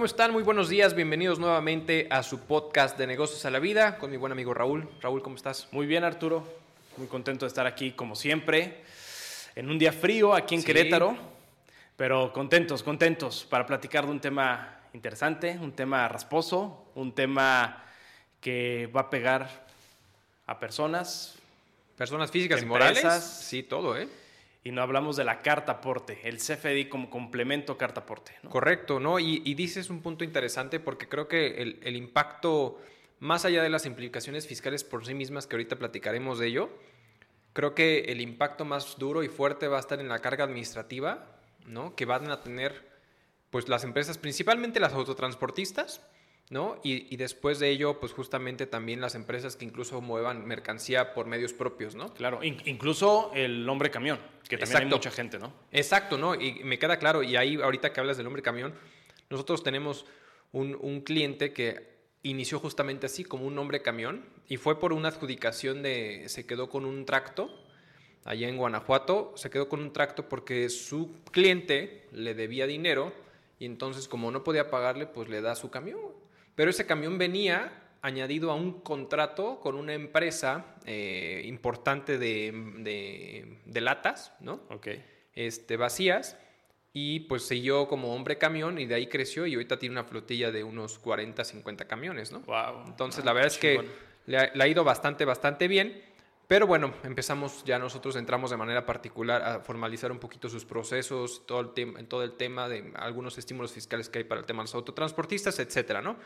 ¿Cómo están? Muy buenos días. Bienvenidos nuevamente a su podcast de negocios a la vida con mi buen amigo Raúl. Raúl, ¿cómo estás? Muy bien, Arturo. Muy contento de estar aquí, como siempre, en un día frío aquí en Sí. Querétaro, pero contentos, contentos para platicar de un tema interesante, un tema rasposo, un tema que va a pegar a personas, Personas físicas y morales. Sí, todo, ¿eh? Y no hablamos de la carta aporte, el CFDI como complemento carta aporte. ¿no? Correcto, ¿no? Y, y dices un punto interesante porque creo que el, el impacto, más allá de las implicaciones fiscales por sí mismas, que ahorita platicaremos de ello, creo que el impacto más duro y fuerte va a estar en la carga administrativa, ¿no? Que van a tener, pues, las empresas, principalmente las autotransportistas, ¿no? Y, y después de ello, pues, justamente también las empresas que incluso muevan mercancía por medios propios, ¿no? Claro, in- incluso el hombre camión, que también hay Exacto. mucha gente, ¿no? Exacto, ¿no? Y me queda claro, y ahí ahorita que hablas del hombre camión, nosotros tenemos un, un cliente que inició justamente así, como un hombre camión, y fue por una adjudicación de, se quedó con un tracto, allá en Guanajuato, se quedó con un tracto porque su cliente le debía dinero, y entonces como no podía pagarle, pues le da su camión. Pero ese camión venía añadido a un contrato con una empresa eh, importante de, de- de latas, ¿no? Ok. este, vacías y pues siguió como hombre camión y de ahí creció y ahorita tiene una flotilla de unos 40, 50 camiones, ¿no? Wow. Entonces Ah, la verdad es que le ha, le ha ido bastante, bastante bien. Pero bueno, empezamos ya nosotros entramos de manera particular a formalizar un poquito sus procesos, todo el tema, todo el tema de algunos estímulos fiscales que hay para el tema de los autotransportistas, etcétera, ¿no?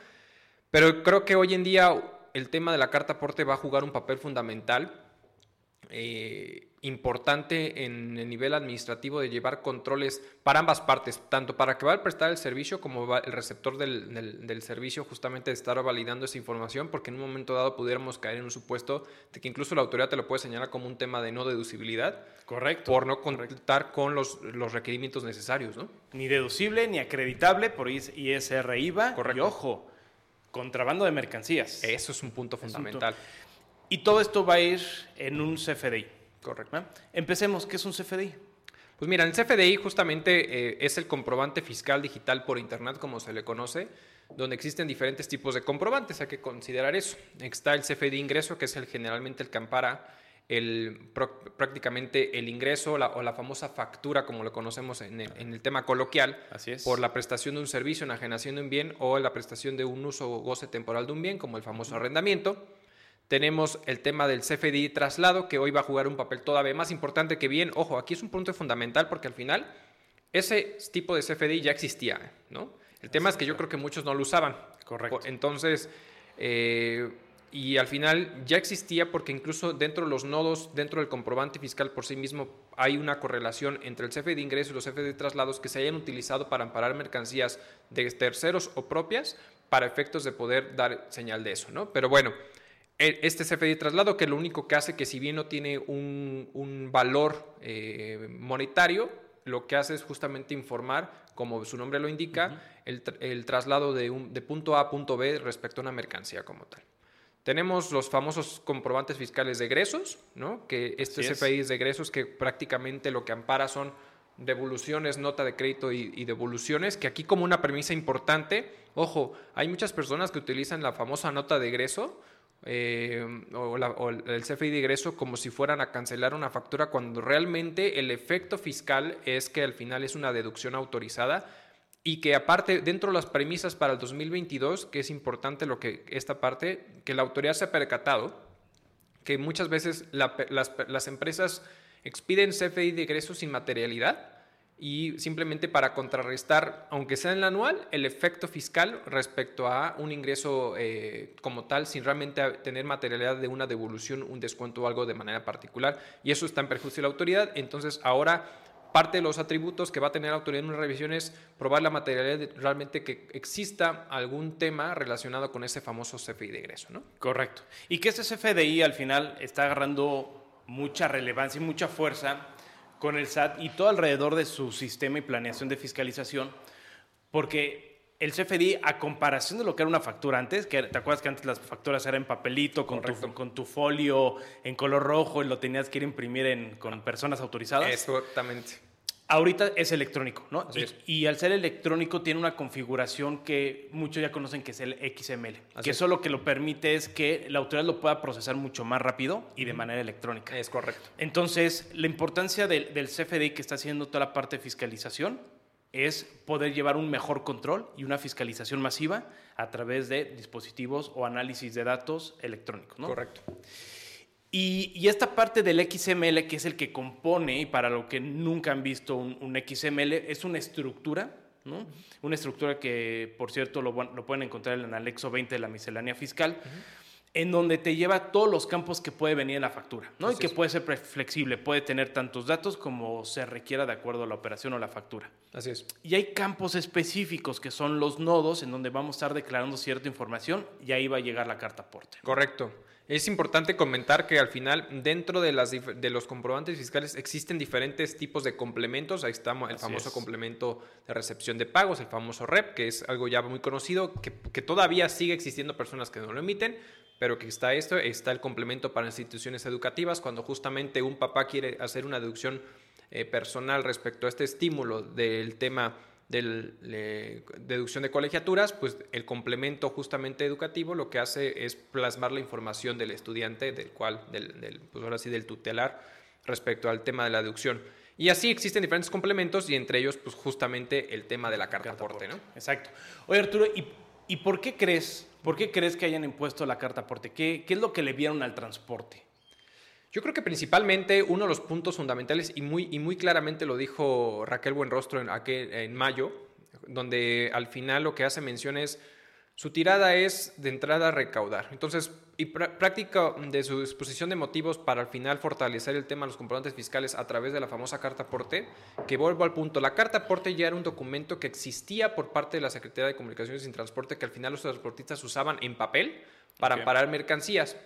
Pero creo que hoy en día el tema de la carta aporte va a jugar un papel fundamental, eh, importante en el nivel administrativo de llevar controles para ambas partes, tanto para que va a prestar el servicio como el receptor del, del- del servicio justamente de estar validando esa información, porque en un momento dado pudiéramos caer en un supuesto de que incluso la autoridad te lo puede señalar como un tema de no deducibilidad Correcto. por no contar con los, los requerimientos necesarios, ¿no? ni deducible ni acreditable por IS- ISR IVA. Correcto. Y ojo, contrabando de mercancías. Eso es un punto fundamental. Y todo esto va a ir en un CFDI. Correcto. Empecemos, ¿qué es un CFDI? Pues mira, el CFDI justamente eh, es el comprobante fiscal digital por Internet, como se le conoce, donde existen diferentes tipos de comprobantes, hay que considerar eso. Está el CFDI ingreso, que es el generalmente el que ampara el, prácticamente el ingreso la- o la famosa factura, como lo conocemos en el, en el tema coloquial, Así es. por la prestación de un servicio, enajenación de un bien o la prestación de un uso o goce temporal de un bien, como el famoso arrendamiento. Tenemos el tema del CFDI traslado, que hoy va a jugar un papel todavía más importante que bien. Ojo, aquí es un punto fundamental porque al final ese tipo de CFDI ya existía, ¿no? El tema es que yo creo que muchos no lo usaban. Correcto. Entonces, eh, y al final ya existía porque incluso dentro de los nodos, dentro del comprobante fiscal por sí mismo, hay una correlación entre el CFDI ingreso y los CFDI traslados que se hayan utilizado para amparar mercancías de terceros o propias para efectos de poder dar señal de eso, ¿no? Pero bueno, e- este CFDI traslado que lo único que hace que si bien no tiene un, un valor eh, monetario, lo que hace es justamente informar, como su nombre lo indica, el, el traslado de, un, de punto A a punto B respecto a una mercancía como tal. Tenemos los famosos comprobantes fiscales de egresos, ¿no? que este Así. CFDI es de egresos que prácticamente lo que ampara son devoluciones, nota de crédito y, y devoluciones, que aquí como una premisa importante, ojo, hay muchas personas que utilizan la famosa nota de egreso eh, o, la- o el CFI de egreso como si fueran a cancelar una factura cuando realmente el efecto fiscal es que al final es una deducción autorizada y que aparte dentro de las premisas para el 2022, que es importante lo que esta parte, que la autoridad se ha percatado que muchas veces la las, las empresas expiden CFI de egresos sin materialidad y simplemente para contrarrestar, aunque sea en el anual, el efecto fiscal respecto a un ingreso eh, como tal, sin realmente tener materialidad de una devolución, un descuento o algo de manera particular. Y eso está en perjuicio de la autoridad. Entonces, ahora parte de los atributos que va a tener la autoridad en una revisión es probar la materialidad realmente que exista algún tema relacionado con ese famoso CFI de egreso, ¿no? Correcto. Y que este CFDI al final está agarrando mucha relevancia y mucha fuerza con el SAT y todo alrededor de su sistema y planeación de fiscalización, porque el CFDI, a comparación de lo que era una factura antes, que te acuerdas que antes las facturas eran en papelito, con, tu, con tu folio en color rojo y lo tenías que ir a imprimir en- con personas autorizadas. Exactamente. Ahorita es electrónico, ¿no? Así Y, es. y al ser electrónico tiene una configuración que muchos ya conocen que es el XML. Así que es. eso lo que lo permite es que la autoridad lo pueda procesar mucho más rápido y de manera electrónica. Es correcto. Entonces, la importancia del, del CFDI que está haciendo toda la parte de fiscalización es poder llevar un mejor control y una fiscalización masiva a través de dispositivos o análisis de datos electrónicos. ¿no? Correcto. Y, y esta parte del XML, que es el que compone, y para lo que nunca han visto un, un XML, es una estructura, ¿no? Una estructura que, por cierto, lo, lo pueden encontrar en el anexo 20 de la miscelánea fiscal, en donde te lleva todos los campos que puede venir en la factura, ¿no? Y que es. puede ser flexible, puede tener tantos datos como se requiera de acuerdo a la operación o la factura. Así es. Y hay campos específicos que son los nodos en donde vamos a estar declarando cierta información y ahí va a llegar la carta aporte. Correcto. Es importante comentar que al final, dentro de, las, de los comprobantes fiscales, existen diferentes tipos de complementos. Ahí está el Así famoso es. complemento de recepción de pagos, el famoso REP, que es algo ya muy conocido, que, que todavía sigue existiendo personas que no lo emiten, pero que está esto, está el complemento para instituciones educativas, cuando justamente un papá quiere hacer una deducción eh, personal respecto a este estímulo del tema de deducción de colegiaturas, pues el complemento justamente educativo lo que hace es plasmar la información del estudiante, del cual, del, del, pues ahora sí, del tutelar respecto al tema de la deducción. Y así existen diferentes complementos y entre ellos, pues justamente el tema de la carta aporte, ¿no? Exacto. Oye, Arturo, ¿y, y por qué crees? ¿Por qué crees que hayan impuesto la carta aporte? ¿Qué, ¿Qué es lo que le vieron al transporte? Yo creo que principalmente uno de los puntos fundamentales, y muy, y muy claramente lo dijo Raquel Buenrostro en, aquel- en mayo, donde al final lo que hace mención es, su tirada es de entrada recaudar. Entonces, y prá- práctica de su exposición de motivos para al final fortalecer el tema de los comprobantes fiscales a través de la famosa carta aporte, que vuelvo al punto, la carta aporte ya era un documento que existía por parte de la Secretaría de Comunicaciones y Transporte que al final los transportistas usaban en papel para Ok. amparar mercancías.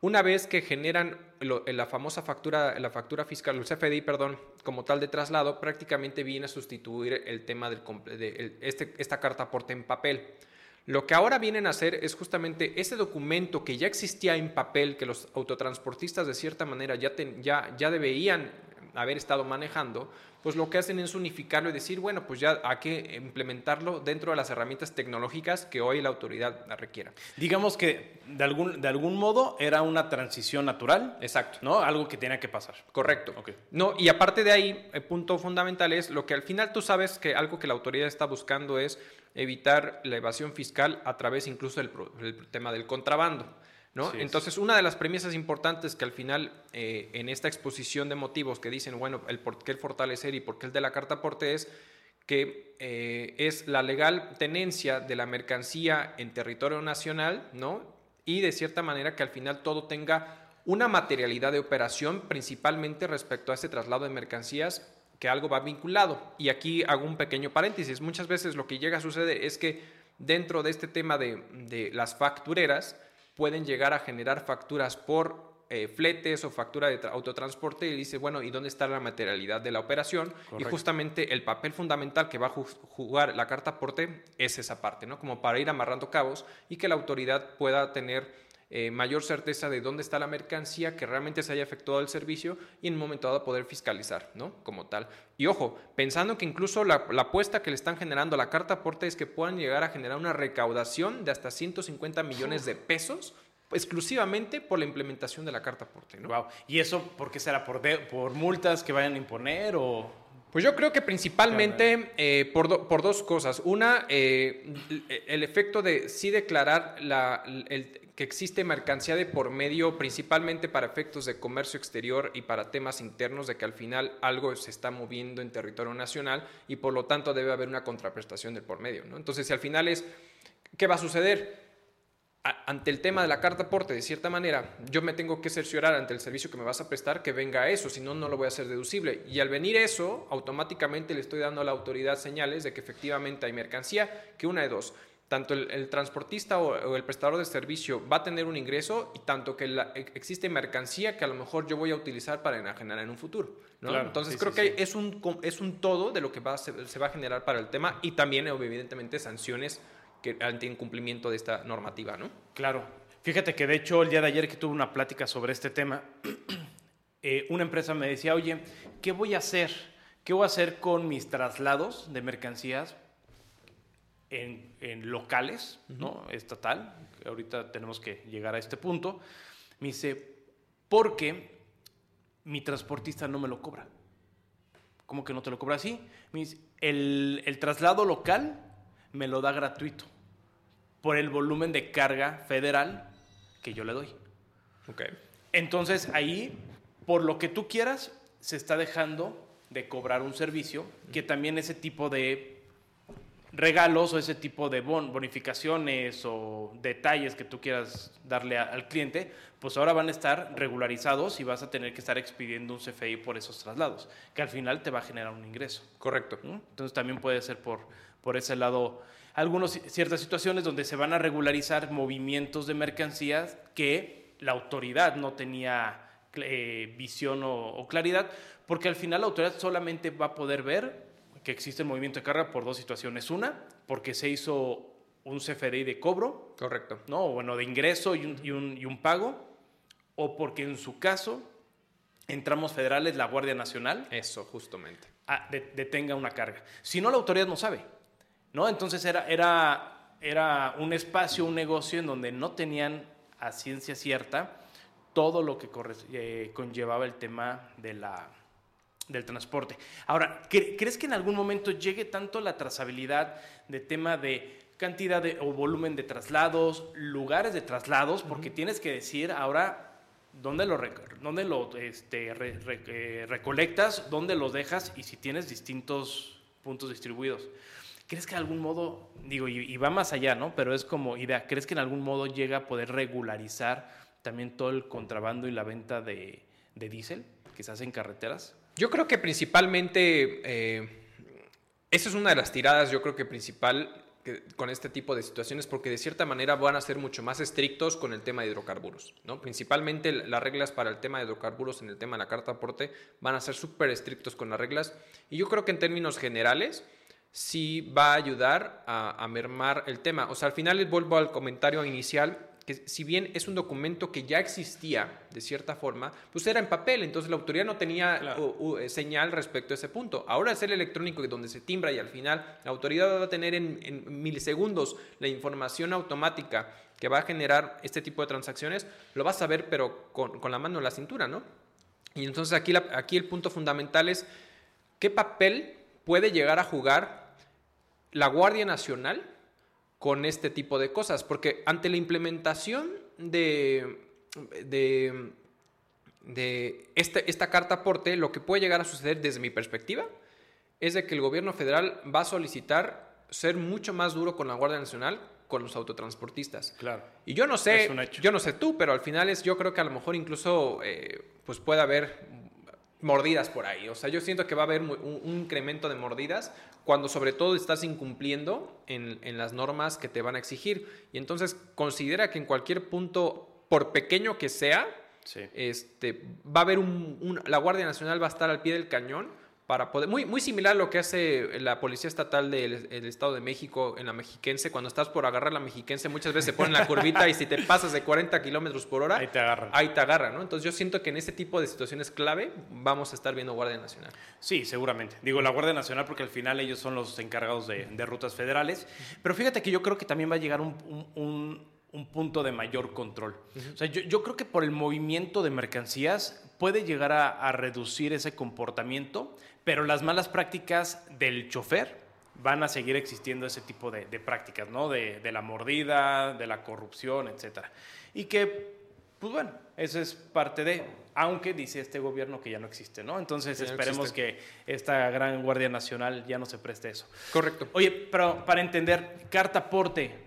Una vez que generan lo- la famosa factura, la factura fiscal, el CFDI, perdón, como tal de traslado, prácticamente viene a sustituir el tema del de este, esta carta aporte en papel. Lo que ahora vienen a hacer es justamente ese documento que ya existía en papel, que los autotransportistas de cierta manera ya, ya, ya deberían haber estado manejando, pues lo que hacen es unificarlo y decir, bueno, pues ya hay que implementarlo dentro de las herramientas tecnológicas que hoy la autoridad requiera. Digamos que de algún, de algún modo era una transición natural, Exacto. ¿no? Algo que tenía que pasar. Correcto. Ok. No, y aparte de ahí, el punto fundamental es lo que al final tú sabes que algo que la autoridad está buscando es evitar la evasión fiscal a través incluso del tema del contrabando. ¿No? Entonces, una de las premisas importantes que al final eh, en esta exposición de motivos que dicen, bueno, el por qué el fortalecer y por qué el de la carta aporte es que eh, es la legal tenencia de la mercancía en territorio nacional, ¿no? Y de cierta manera que al final todo tenga una materialidad de operación, principalmente respecto a ese traslado de mercancías, que algo va vinculado. Y aquí hago un pequeño paréntesis. Muchas veces lo que llega a suceder es que dentro de este tema de, de las factureras pueden llegar a generar facturas por eh, fletes o factura de tra- autotransporte y dice, bueno, ¿y dónde está la materialidad de la operación? Y justamente el papel fundamental que va a ju- jugar la carta aporte es esa parte, ¿no? Como para ir amarrando cabos y que la autoridad pueda tener eh, mayor certeza de dónde está la mercancía, que realmente se haya efectuado el servicio y en un momento dado poder fiscalizar, ¿no? Como tal. Y ojo, pensando que incluso la, la apuesta que le están generando a la carta aporte es que puedan llegar a generar una recaudación de hasta 150 millones de pesos exclusivamente por la implementación de la carta aporte, ¿no? Wow. ¿Y eso por qué será? ¿Por, de- por multas que vayan a imponer o...? Pues yo creo que principalmente eh, por, do- por dos cosas. Una, eh, el- el efecto de sí declarar la, el- que existe mercancía de por medio, principalmente para efectos de comercio exterior y para temas internos, de que al final algo se está moviendo en territorio nacional y por lo tanto debe haber una contraprestación del por medio. ¿no? Entonces, si al final es, ¿qué va a suceder? ante el tema de la carta aporte, de cierta manera, yo me tengo que cerciorar ante el servicio que me vas a prestar que venga eso, si no, no lo voy a hacer deducible. Y al venir eso, automáticamente le estoy dando a la autoridad señales de que efectivamente hay mercancía, que una de dos, tanto el, el transportista o, o el prestador de servicio va a tener un ingreso y tanto que la- e- existe mercancía que a lo mejor yo voy a utilizar para enajenar en un futuro. ¿no? Claro, Entonces sí, creo sí, que sí. es un, es un todo de lo que va a se, se va a generar para el tema y también evidentemente sanciones que ante incumplimiento de esta normativa, ¿no? Claro. Fíjate que de hecho el día de ayer que tuve una plática sobre este tema, eh, una empresa me decía, oye, ¿qué voy a hacer? ¿Qué voy a hacer con mis traslados de mercancías en, en locales, ¿no? Estatal. Ahorita tenemos que llegar a este punto. Me dice, porque mi transportista no me lo cobra. ¿Cómo que no te lo cobra así? Me dice, el, el traslado local me lo da gratuito por el volumen de carga federal que yo le doy. Ok. Entonces ahí, por lo que tú quieras, se está dejando de cobrar un servicio que también ese tipo de regalos o ese tipo de bon- bonificaciones o detalles que tú quieras darle a- al cliente, pues ahora van a estar regularizados y vas a tener que estar expidiendo un CFI por esos traslados, que al final te va a generar un ingreso. Correcto. ¿no? Entonces también puede ser por, por ese lado algunas ciertas situaciones donde se van a regularizar movimientos de mercancías que la autoridad no tenía eh, visión o, o claridad, porque al final la autoridad solamente va a poder ver que existe el movimiento de carga por dos situaciones. Una, porque se hizo un CFDI de cobro, Correcto. ¿no? O bueno, de ingreso y un, y un- y un pago, o porque en su caso, en tramos federales, la Guardia Nacional Eso, justamente. ah, de- detenga una carga. Si no, la autoridad no sabe, ¿no? Entonces era, era, era un espacio, un negocio en donde no tenían a ciencia cierta todo lo que corre- eh, conllevaba el tema de la, del transporte. Ahora, ¿cre- ¿crees que en algún momento llegue tanto la trazabilidad de tema de cantidad de, o volumen de traslados, lugares de traslados? Porque tienes que decir ahora dónde lo, dónde lo este, re- re- eh, recolectas, dónde los dejas y si tienes distintos puntos distribuidos. ¿Crees que de algún modo, digo, y, y va más allá, ¿no? Pero es como idea, ¿crees que en algún modo llega a poder regularizar también todo el contrabando y la venta de, de diésel que se hace en carreteras? Yo creo que principalmente, eh, esa es una de las tiradas, yo creo que principal que- con este tipo de situaciones, porque de cierta manera van a ser mucho más estrictos con el tema de hidrocarburos, ¿no? Principalmente las reglas para el tema de hidrocarburos en el tema de la carta aporte van a ser súper estrictos con las reglas, y yo creo que en términos generales sí va a ayudar a, mermar el tema. O sea, al final vuelvo al comentario inicial, que si bien es un documento que ya existía de cierta forma, pues era en papel, entonces la autoridad no tenía Claro. u- u- eh, señal respecto a ese punto. Ahora es el electrónico donde se timbra y al final la autoridad va a tener en, en milisegundos la información automática que va a generar este tipo de transacciones, lo vas a ver pero con, con la mano en la cintura, ¿no? Y entonces aquí, la- aquí el punto fundamental es qué papel puede llegar a jugar la Guardia Nacional con este tipo de cosas, porque ante la implementación de, de, de este- esta carta aporte, lo que puede llegar a suceder desde mi perspectiva es de que el gobierno federal va a solicitar ser mucho más duro con la Guardia Nacional con los autotransportistas. Claro. Y yo no sé, yo no sé tú, pero al final es, yo creo que a lo mejor incluso eh, pues puede haber mordidas por ahí. O sea, yo siento que va a haber un, un incremento de mordidas cuando sobre todo estás incumpliendo en, en las normas que te van a exigir. Y entonces considera que en cualquier punto, por pequeño que sea, Sí. este, va a haber un, un- la Guardia Nacional va a estar al pie del cañón para poder, muy, muy similar a lo que hace la Policía Estatal del el Estado de México en la Mexiquense, cuando estás por agarrar la Mexiquense, muchas veces se pone en la curvita y si te pasas de 40 kilómetros por hora, Ahí te agarran. ahí te agarran, ¿no? Entonces yo siento que en ese tipo de situaciones clave vamos a estar viendo Guardia Nacional. Sí, seguramente. Digo, la Guardia Nacional porque al final ellos son los encargados de, de rutas federales. Pero fíjate que yo creo que también va a llegar un, un- un- un punto de mayor control. O sea, yo, yo creo que por el movimiento de mercancías puede llegar a, a reducir ese comportamiento, pero las malas prácticas del chofer van a seguir existiendo ese tipo de, de prácticas, ¿no? De, de la mordida, de la corrupción, etcétera. Y que pues bueno, eso es parte de, aunque dice este gobierno que ya no existe, ¿no? Entonces ya esperemos existe. que esta gran Guardia Nacional ya no se preste eso. Correcto. Oye, pero para entender, carta aporte,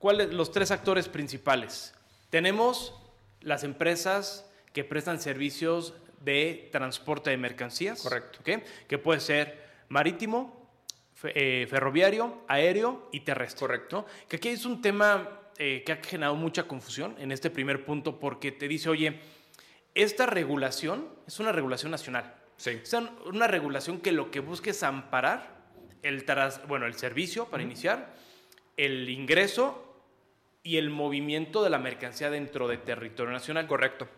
¿cuáles los tres actores principales? Tenemos las empresas que prestan servicios de transporte de mercancías. Correcto. ¿ok? Que puede ser marítimo, fe- eh, ferroviario, aéreo y terrestre. Correcto. ¿no? Que aquí es un tema eh, que ha generado mucha confusión en este primer punto porque te dice, oye, esta regulación es una regulación nacional. Sí. Es un- una regulación que lo que busca es amparar el, tras- bueno, el servicio para iniciar, el ingreso y el movimiento de la mercancía dentro de territorio nacional. Correcto.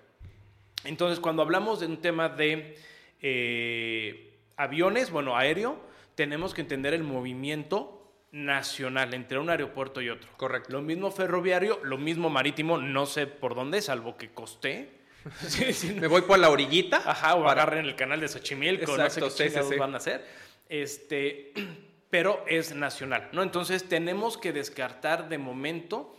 Entonces, cuando hablamos de un tema de eh, aviones, bueno, aéreo, tenemos que entender el movimiento nacional entre un aeropuerto y otro. Correcto. Lo mismo ferroviario, lo mismo marítimo, no sé por dónde, salvo que costé. Me voy por la orillita. Ajá, o agarren el canal de Xochimilco, Exacto, no sé qué sí, van a hacer. Este, pero es nacional, ¿no? Entonces tenemos que descartar de momento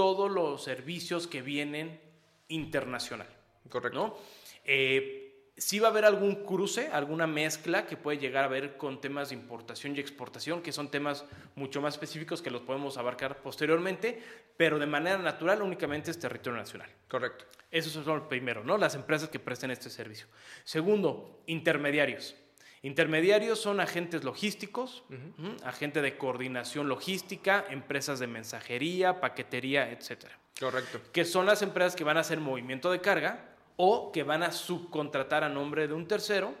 todos los servicios que vienen internacional. Correcto. ¿no? Eh, sí va a haber algún cruce, alguna mezcla que puede llegar a ver con temas de importación y exportación, que son temas mucho más específicos que los podemos abarcar posteriormente, pero de manera natural únicamente es territorio nacional. Correcto. Eso es lo primero, ¿no? Las empresas que presten este servicio. Segundo, intermediarios. Intermediarios son agentes logísticos, ujú, agente de coordinación logística, empresas de mensajería, paquetería, etcétera Correcto. que son las empresas que van a hacer movimiento de carga o que van a subcontratar a nombre de un tercero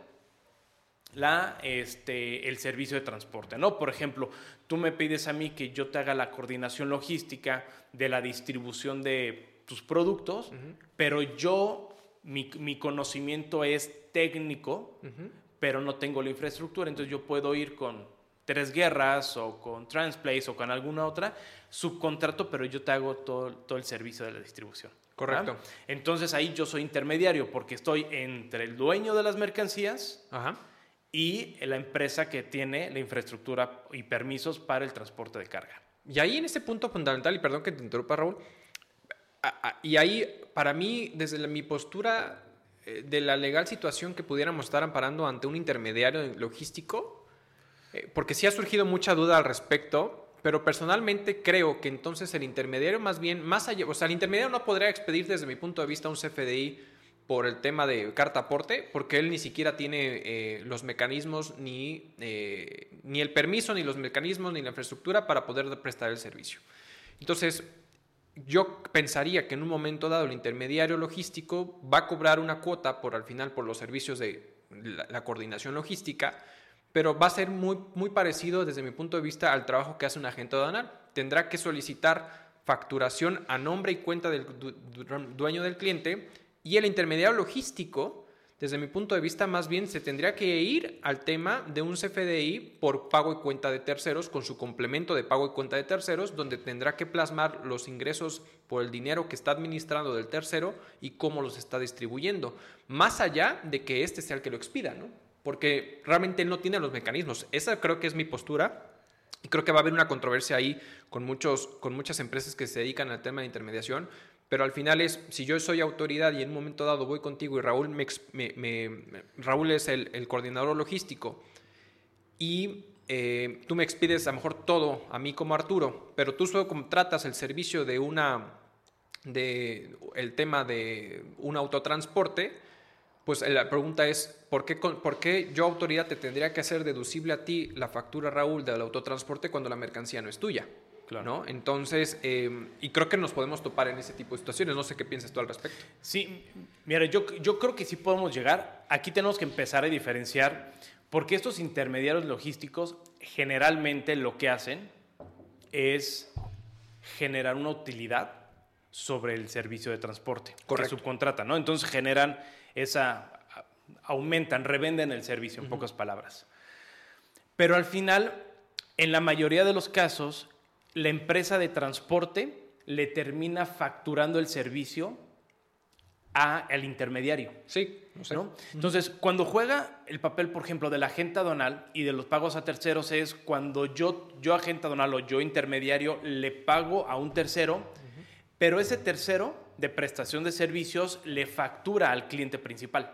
la, este, el servicio de transporte. ¿no? Por ejemplo, tú me pides a mí que yo te haga la coordinación logística de la distribución de tus productos, pero yo, mi, mi conocimiento es técnico, pero no tengo la infraestructura, entonces yo puedo ir con Tres Guerras o con Transplace o con alguna otra, subcontrato, pero yo te hago todo, todo el servicio de la distribución. Correcto. ¿verdad? Entonces ahí yo soy intermediario porque estoy entre el dueño de las mercancías Ajá. y la empresa que tiene la infraestructura y permisos para el transporte de carga. Y ahí en ese punto fundamental, y perdón que te interrumpa Raúl, y ahí para mí, desde la- mi postura de la legal situación que pudiéramos estar amparando ante un intermediario logístico, eh, porque sí ha surgido mucha duda al respecto, pero personalmente creo que entonces el intermediario más bien, más allá, o sea, el intermediario no podría expedir desde mi punto de vista un CFDI por el tema de carta aporte, porque él ni siquiera tiene eh, los mecanismos, ni, eh, ni el permiso, ni los mecanismos, ni la infraestructura para poder prestar el servicio. Entonces, yo pensaría que en un momento dado el intermediario logístico va a cobrar una cuota por al final por los servicios de la, coordinación logística, pero va a ser muy, muy parecido desde mi punto de vista al trabajo que hace un agente aduanal. Tendrá que solicitar facturación a nombre y cuenta del du- du- dueño del cliente y el intermediario logístico, desde mi punto de vista, más bien se tendría que ir al tema de un CFDI por pago y cuenta de terceros, con su complemento de pago y cuenta de terceros, donde tendrá que plasmar los ingresos por el dinero que está administrando del tercero y cómo los está distribuyendo, más allá de que este sea el que lo expida, ¿no? Porque realmente él no tiene los mecanismos. Esa creo que es mi postura. Y creo que va a haber una controversia ahí con, muchos, con muchas empresas que se dedican al tema de intermediación, pero al final es, si yo soy autoridad y en un momento dado voy contigo y Raúl, Raúl es el, coordinador logístico y eh, tú me expides a lo mejor todo a mí como Arturo, pero tú solo contratas el servicio de una, de el tema de un autotransporte, pues la pregunta es, ¿por qué, ¿por qué yo autoridad te tendría que hacer deducible a ti la factura, Raúl, del autotransporte cuando la mercancía no es tuya? Claro. ¿no? Entonces, eh, y creo que nos podemos topar en ese tipo de situaciones. No sé qué piensas tú al respecto. Sí, mira, yo, yo creo que sí podemos llegar. Aquí tenemos que empezar a diferenciar, porque estos intermediarios logísticos generalmente lo que hacen es generar una utilidad sobre el servicio de transporte Correcto. que subcontratan, ¿no? Entonces generan esa, aumentan, revenden el servicio, en pocas palabras. Pero al final, en la mayoría de los casos, la empresa de transporte le termina facturando el servicio a- al intermediario. Sí, no sé. ¿no? Entonces, cuando juega el papel, por ejemplo, de la agente aduanal y de los pagos a terceros, es cuando yo, yo agente aduanal o yo intermediario le pago a un tercero, pero ese tercero de prestación de servicios le factura al cliente principal.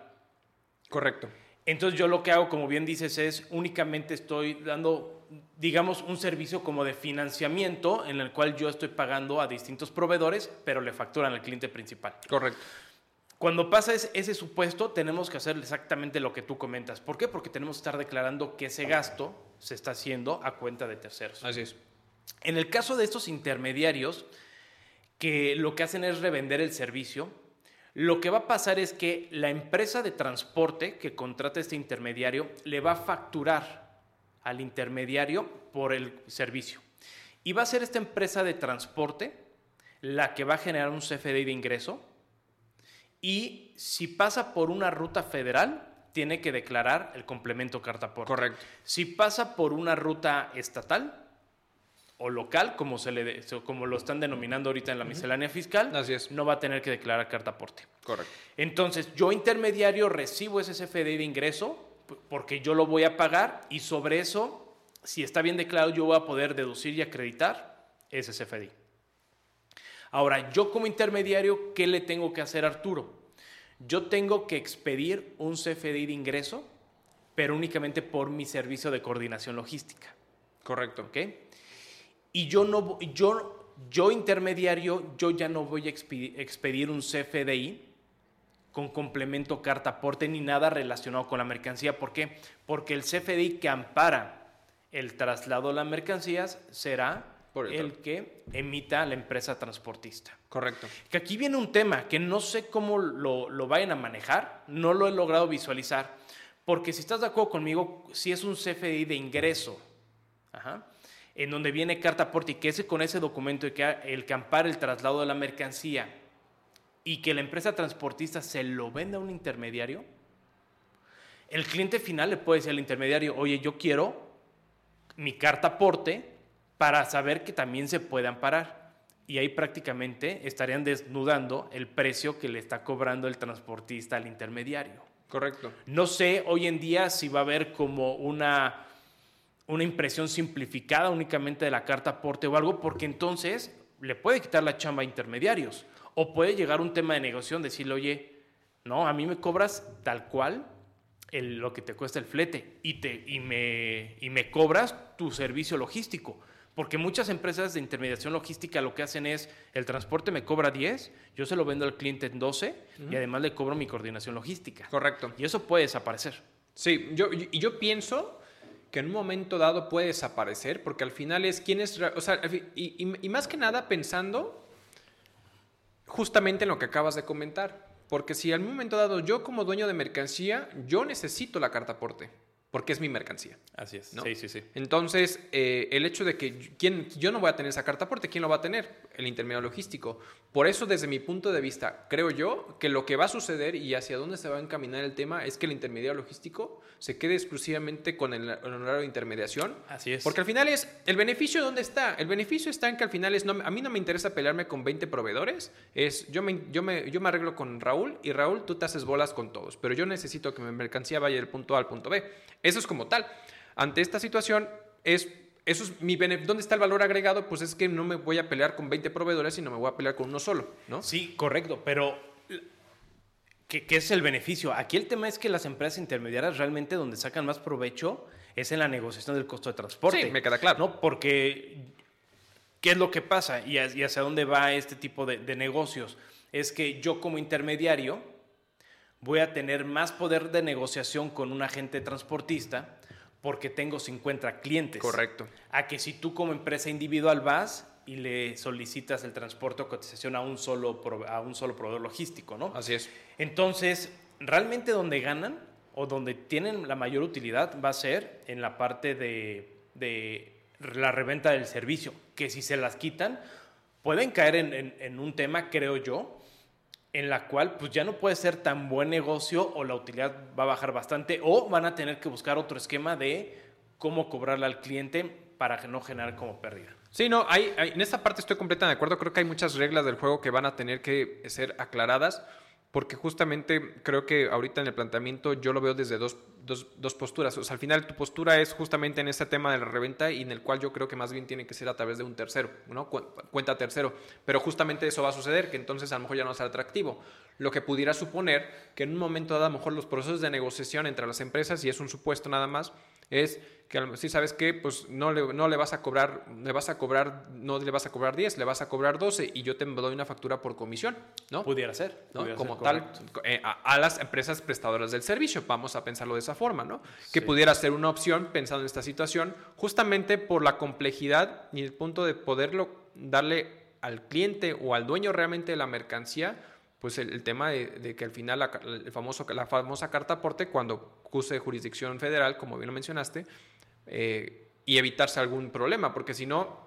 Correcto. Entonces yo lo que hago, como bien dices, es únicamente estoy dando, digamos, un servicio como de financiamiento en el cual yo estoy pagando a distintos proveedores, pero le facturan al cliente principal. Correcto. Cuando pasa es- ese supuesto, tenemos que hacer exactamente lo que tú comentas. ¿Por qué? Porque tenemos que estar declarando que ese gasto se está haciendo a cuenta de terceros. Así es. En el caso de estos intermediarios, que lo que hacen es revender el servicio, lo que va a pasar es que la empresa de transporte que contrata a este intermediario le va a facturar al intermediario por el servicio. Y va a ser esta empresa de transporte la que va a generar un CFDI de ingreso. Y si pasa por una ruta federal, tiene que declarar el complemento carta aporte. Correcto. Si pasa por una ruta estatal o local, como, se le de- como lo están denominando ahorita en la miscelánea fiscal, Así es. no va a tener que declarar carta aporte. Correcto. Entonces, yo intermediario recibo ese CFDI de ingreso porque yo lo voy a pagar y sobre eso, si está bien declarado, yo voy a poder deducir y acreditar ese CFDI. Ahora, yo como intermediario, ¿qué le tengo que hacer a Arturo? Yo tengo que expedir un CFDI de ingreso, pero únicamente por mi servicio de coordinación logística. Correcto. ¿ok? Y yo no, yo, yo intermediario, yo ya no voy a expedir un CFDI con complemento carta aporte ni nada relacionado con la mercancía. ¿Por qué? Porque el CFDI que ampara el traslado de las mercancías será el el que emita la empresa transportista. Correcto. Que aquí viene un tema que no sé cómo lo, lo vayan a manejar, no lo he logrado visualizar, porque si estás de acuerdo conmigo, si es un CFDI de ingreso, ajá, en donde viene carta aporte y que ese con ese documento y que el que ampara el traslado de la mercancía y que la empresa transportista se lo venda a un intermediario, el cliente final le puede decir al intermediario, oye, yo quiero mi carta aporte para saber que también se puede amparar. Y ahí prácticamente estarían desnudando el precio que le está cobrando el transportista al intermediario. Correcto. No sé hoy en día si va a haber como una, una impresión simplificada únicamente de la carta aporte o algo, porque entonces le puede quitar la chamba a intermediarios. O puede llegar un tema de negociación, decirle, oye, no, a mí me cobras tal cual el- lo que te cuesta el flete y, te, y, me, y me cobras tu servicio logístico. Porque muchas empresas de intermediación logística lo que hacen es, el transporte me cobra 10, yo se lo vendo al cliente en 12 y además le cobro mi coordinación logística. Correcto. Y eso puede desaparecer. Sí, yo, y yo pienso que en un momento dado puede desaparecer, porque al final es quién es, o sea, y- y más que nada pensando justamente en lo que acabas de comentar, porque si al momento dado yo como dueño de mercancía, yo necesito la carta aporte, porque es mi mercancía. Así es. ¿no? Sí, sí, sí. Entonces, eh, el hecho de que ¿quién, yo no voy a tener esa carta aporte, ¿quién lo va a tener? El intermediario logístico. Por eso, desde mi punto de vista, creo yo que lo que va a suceder y hacia dónde se va a encaminar el tema es que el intermediario logístico se quede exclusivamente con el, el honorario de intermediación. Así es. Porque al final es, ¿el beneficio dónde está? El beneficio está en que al final es, no, a mí no me interesa pelearme con 20 proveedores, es, yo me, yo, me, yo me arreglo con Raúl y Raúl, tú te haces bolas con todos, pero yo necesito que mi mercancía vaya del punto A al punto B. Eso es como tal. Ante esta situación, es, eso es mi ¿dónde está el valor agregado? Pues es que no me voy a pelear con 20 proveedores, sino me voy a pelear con uno solo, ¿no? Sí, correcto, pero ¿qué, qué es el beneficio? Aquí el tema es que las empresas intermediarias realmente donde sacan más provecho es en la negociación del costo de transporte. Sí, me queda claro. ¿no? Porque, ¿qué es lo que pasa? Y, ha- y hacia dónde va este tipo de, de negocios? Es que yo como intermediario voy a tener más poder de negociación con un agente transportista porque tengo 50 clientes. Correcto. A que si tú como empresa individual vas y le solicitas el transporte o cotización a un solo, a un solo proveedor logístico, ¿no? Así es. Entonces, realmente donde ganan o donde tienen la mayor utilidad va a ser en la parte de, de la reventa del servicio, que si se las quitan, pueden caer en, en- en un tema, creo yo, en la cual pues ya no puede ser tan buen negocio o la utilidad va a bajar bastante o van a tener que buscar otro esquema de cómo cobrarle al cliente para que no generar como pérdida. Sí, no, hay, en esta parte estoy completamente de acuerdo. Creo que hay muchas reglas del juego que van a tener que ser aclaradas, porque justamente creo que ahorita en el planteamiento yo lo veo desde dos, dos- posturas. O sea, al final tu postura es justamente en este tema de la reventa y en el cual yo creo que más bien tiene que ser a través de un tercero, ¿no? Cu- Cuenta tercero. Pero justamente eso va a suceder, que entonces a lo mejor ya no será atractivo. Lo que pudiera suponer que en un momento dado a lo mejor los procesos de negociación entre las empresas, y es un supuesto nada más, es que si sabes que pues no le, no le vas a cobrar, le vas a cobrar, no le vas a cobrar 10, le vas a cobrar 12 y yo te doy una factura por comisión, ¿no? Pudiera ser. ¿no? pudiera Como ser, tal, eh, a, a las empresas prestadoras del servicio, vamos a pensarlo de esa forma, ¿no? Que pudiera ser una opción pensando en esta situación, justamente por la complejidad y el punto de poderlo darle al cliente o al dueño realmente de la mercancía, pues el, el tema de, de que al final la, el famoso, la famosa carta aporte, cuando use jurisdicción federal, como bien lo mencionaste, eh, y evitarse algún problema, porque si no,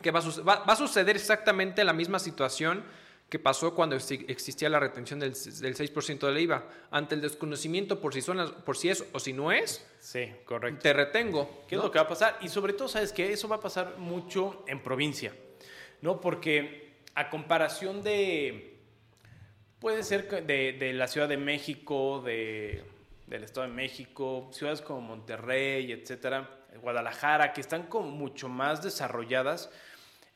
¿qué va a, va- va a suceder exactamente la misma situación que pasó cuando existía la retención del, del 6% del IVA. Ante el desconocimiento por si, son las, por si es o si no es, sí, correcto. te retengo. ¿Qué es lo que va a pasar? Y sobre todo, ¿sabes qué? Eso va a pasar mucho en provincia, ¿no? Porque a comparación de, puede ser de, de la Ciudad de México, de, del Estado de México, ciudades como Monterrey, etcétera, Guadalajara, que están como mucho más desarrolladas,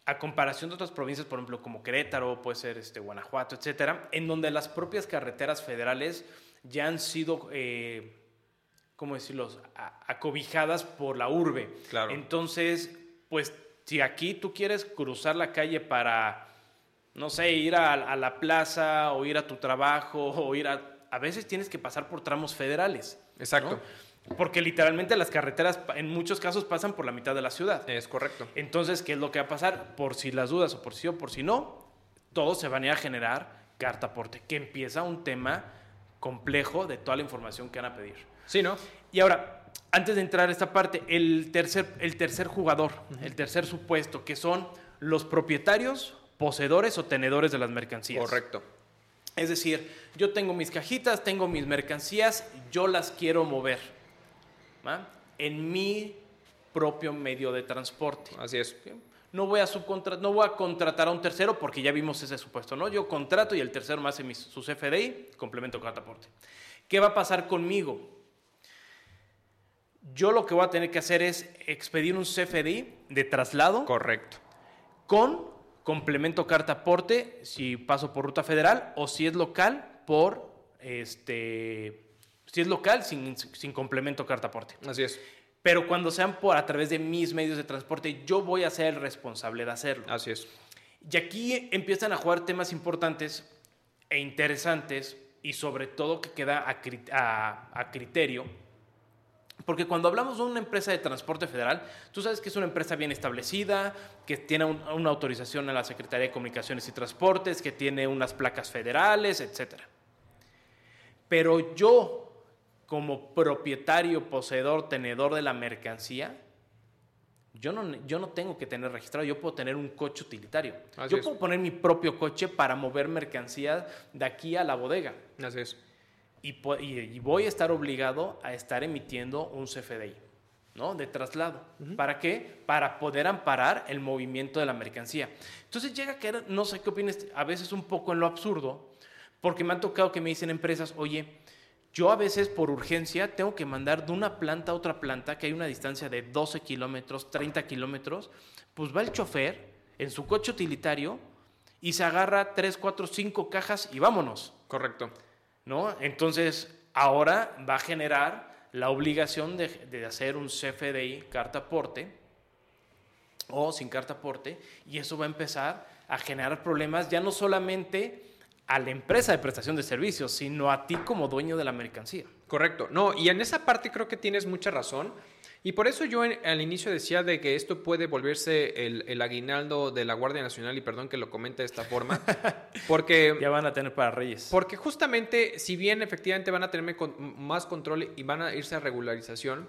a comparación de otras provincias, por ejemplo, como Querétaro, puede ser este, Guanajuato, etcétera, en donde las propias carreteras federales ya han sido, eh, ¿cómo decirlo?, acobijadas por la urbe. Claro. Entonces, pues, si aquí tú quieres cruzar la calle para, no sé, ir a, la plaza o ir a tu trabajo o ir a... A veces tienes que pasar por tramos federales. Exacto. Porque literalmente las carreteras en muchos casos pasan por la mitad de la ciudad. Es correcto. Entonces, ¿qué es lo que va a pasar? Por si las dudas o por sí o por si no, todos se van a ir a generar carta aporte, que empieza un tema complejo de toda la información que van a pedir. Sí, ¿no? Y ahora, antes de entrar a esta parte, el tercer, el tercer jugador, el tercer supuesto, que son los propietarios, poseedores o tenedores de las mercancías. Correcto. Es decir, yo tengo mis cajitas, tengo mis mercancías, yo las quiero mover en mi propio medio de transporte. Así es. No voy, a no voy a contratar a un tercero porque ya vimos ese supuesto, ¿no? Yo contrato y el tercero me hace mis, sus FDI, complemento con transporte. ¿Qué va a pasar conmigo? Yo lo que voy a tener que hacer es expedir un CFDI de traslado. Correcto. Con complemento carta aporte si paso por ruta federal o si es local por este si es local, sin, sin complemento carta aporte. Así es. Pero cuando sean por a través de mis medios de transporte, yo voy a ser el responsable de hacerlo. Así es. Y aquí empiezan a jugar temas importantes e interesantes y sobre todo que queda a, a, criterio. Porque cuando hablamos de una empresa de transporte federal, tú sabes que es una empresa bien establecida, que tiene una autorización en la Secretaría de Comunicaciones y Transportes, que tiene unas placas federales, etc. Pero yo como propietario, poseedor, tenedor de la mercancía, yo no, yo no tengo que tener registrado, yo puedo tener un coche utilitario. yo puedo poner mi propio coche para mover mercancía de aquí a la bodega. Así es. Y, y, voy a estar obligado a estar emitiendo un CFDI, ¿no? De traslado. ¿Para qué? Para poder amparar el movimiento de la mercancía. Entonces llega a quedar, no sé qué opinas, a veces un poco en lo absurdo, porque me han tocado que me dicen empresas, oye, yo a veces por urgencia tengo que mandar de una planta a otra planta, que hay una distancia de 12 kilómetros, 30 kilómetros, pues va el chofer en su coche utilitario y se agarra 3, 4, 5 cajas y vámonos. Correcto. ¿No? Entonces, ahora va a generar la obligación de, de hacer un CFDI carta aporte o sin carta aporte y eso va a empezar a generar problemas ya no solamente a la empresa de prestación de servicios, sino a ti como dueño de la mercancía. Correcto. No, y en esa parte creo que tienes mucha razón. Y por eso yo al inicio decía de que esto puede volverse el, aguinaldo de la Guardia Nacional, y perdón que lo comente de esta forma, porque... ya van a tener para Reyes. Porque justamente, si bien efectivamente van a tener más control y van a irse a regularización,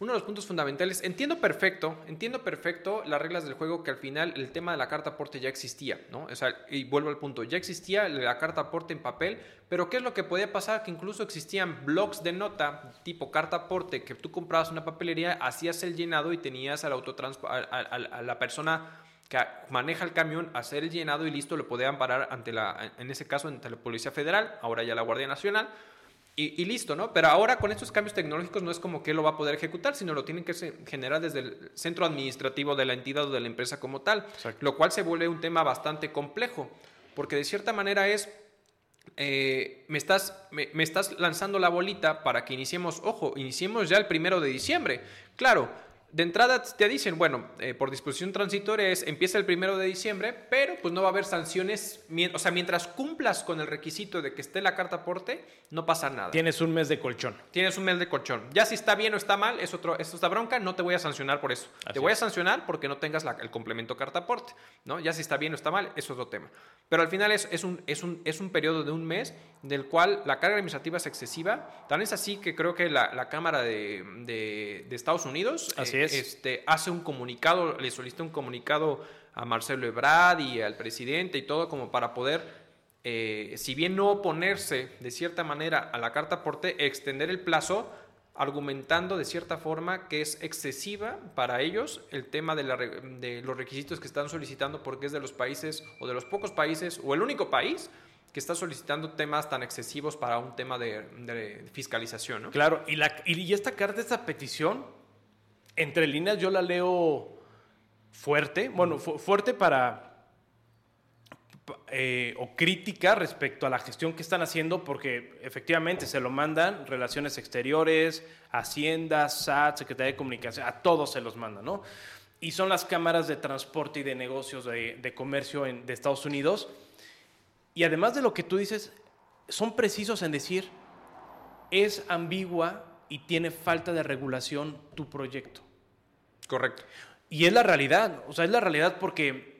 uno de los puntos fundamentales, entiendo perfecto, entiendo perfecto las reglas del juego que al final el tema de la carta aporte ya existía, ¿no? O sea, y vuelvo al punto, ya existía la carta aporte en papel, pero ¿qué es lo que podía pasar? Que incluso existían blogs de nota tipo carta aporte que tú comprabas una papelería, hacías el llenado y tenías al a, la persona que maneja el camión hacer el llenado y listo, lo podían parar ante la, en ese caso, ante la Policía Federal, ahora ya la Guardia Nacional y, listo, ¿no? Pero ahora con estos cambios tecnológicos no es como que lo va a poder ejecutar, sino lo tienen que generar desde el centro administrativo de la entidad o de la empresa como tal, lo cual se vuelve un tema bastante complejo, porque de cierta manera es, eh, me, estás, me, me estás lanzando la bolita para que iniciemos, ojo, iniciemos ya el primero de diciembre. Claro, de entrada te dicen, bueno, eh, por disposición transitoria es, empieza el primero de diciembre, pero pues no va a haber sanciones, o sea, mientras cumplas con el requisito de que esté la carta aporte, no pasa nada. Tienes un mes de colchón. Tienes un mes de colchón. Ya si está bien o está mal, es otro, es esta bronca, no te voy a sancionar por eso. te voy a sancionar porque no tengas el complemento carta aporte, ¿no? Ya si está bien o está mal, es otro tema. Pero al final es, es, un, es, un, es un periodo de un mes del cual la carga administrativa es excesiva. Tan es así que creo que la, Cámara de, de, Estados Unidos... Así este, hace un comunicado, le solicita un comunicado a Marcelo Ebrard y al presidente y todo como para poder eh, si bien no oponerse de cierta manera a la carta aporte, extender el plazo argumentando de cierta forma que es excesiva para ellos el tema de, de, los requisitos que están solicitando porque es de los países o de los pocos países o el único país que está solicitando temas tan excesivos para un tema de, fiscalización. ¿no? Claro, y, la, y esta carta, esta petición, entre líneas yo la leo fuerte, bueno, fuerte para, eh, o crítica respecto a la gestión que están haciendo, porque efectivamente se lo mandan Relaciones Exteriores, Hacienda, SAT, Secretaría de Comunicación, a todos se los mandan, ¿no? Y son las cámaras de transporte y de negocios de, comercio de Estados Unidos. Y además de lo que tú dices, son precisos en decir, es ambigua y tiene falta de regulación tu proyecto. Correcto. Y es la realidad, o sea, es la realidad porque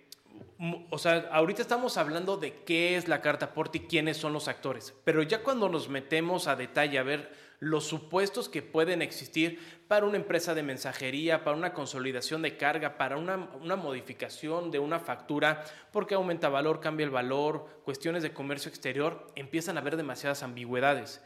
o sea, ahorita estamos hablando de qué es la carta aporte y quiénes son los actores, pero ya cuando nos metemos a detalle a ver los supuestos que pueden existir para una empresa de mensajería, para una consolidación de carga, para una, modificación de una factura, porque aumenta valor, cambia el valor, cuestiones de comercio exterior, empiezan a haber demasiadas ambigüedades.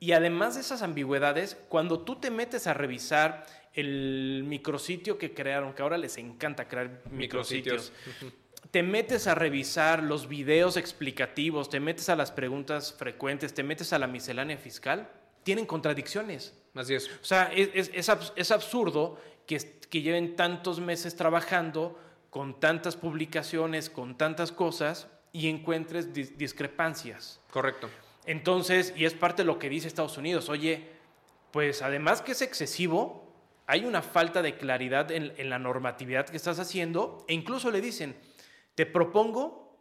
Y además de esas ambigüedades, cuando tú te metes a revisar el micrositio que crearon, que ahora les encanta crear micrositios, te metes a revisar los videos explicativos, te metes a las preguntas frecuentes, te metes a la miscelánea fiscal, tienen contradicciones. Así es. O sea, es, es, absurdo que, que lleven tantos meses trabajando con tantas publicaciones, con tantas cosas y encuentres discrepancias. Correcto. Entonces, y es parte de lo que dice Estados Unidos, oye, pues además que es excesivo, hay una falta de claridad en, en la normatividad que estás haciendo e incluso le dicen, te propongo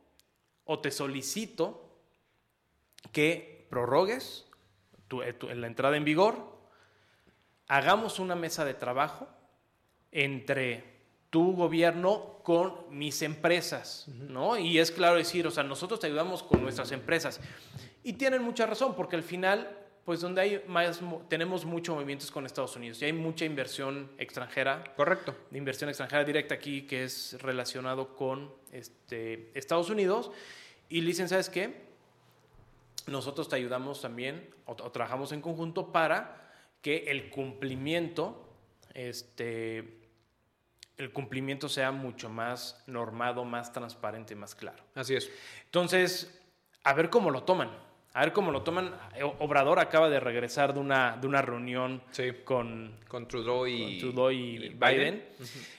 o te solicito que prorrogues eh, en la entrada en vigor, hagamos una mesa de trabajo entre tu gobierno con mis empresas, ¿no? Y es claro decir, o sea, nosotros te ayudamos con nuestras empresas. Y tienen mucha razón, porque al final pues donde hay más, tenemos muchos movimientos con Estados Unidos y hay mucha inversión extranjera. Correcto. De inversión extranjera directa aquí que es relacionado con este, Estados Unidos. Y dicen, ¿sabes qué? Nosotros te ayudamos también o, trabajamos en conjunto para que el cumplimiento, este, el cumplimiento sea mucho más normado, más transparente, más claro. Así es. Entonces, a ver cómo lo toman a ver cómo lo toman. Eh, Obrador acaba de regresar de una, de una reunión con, con, Trudeau y, Biden.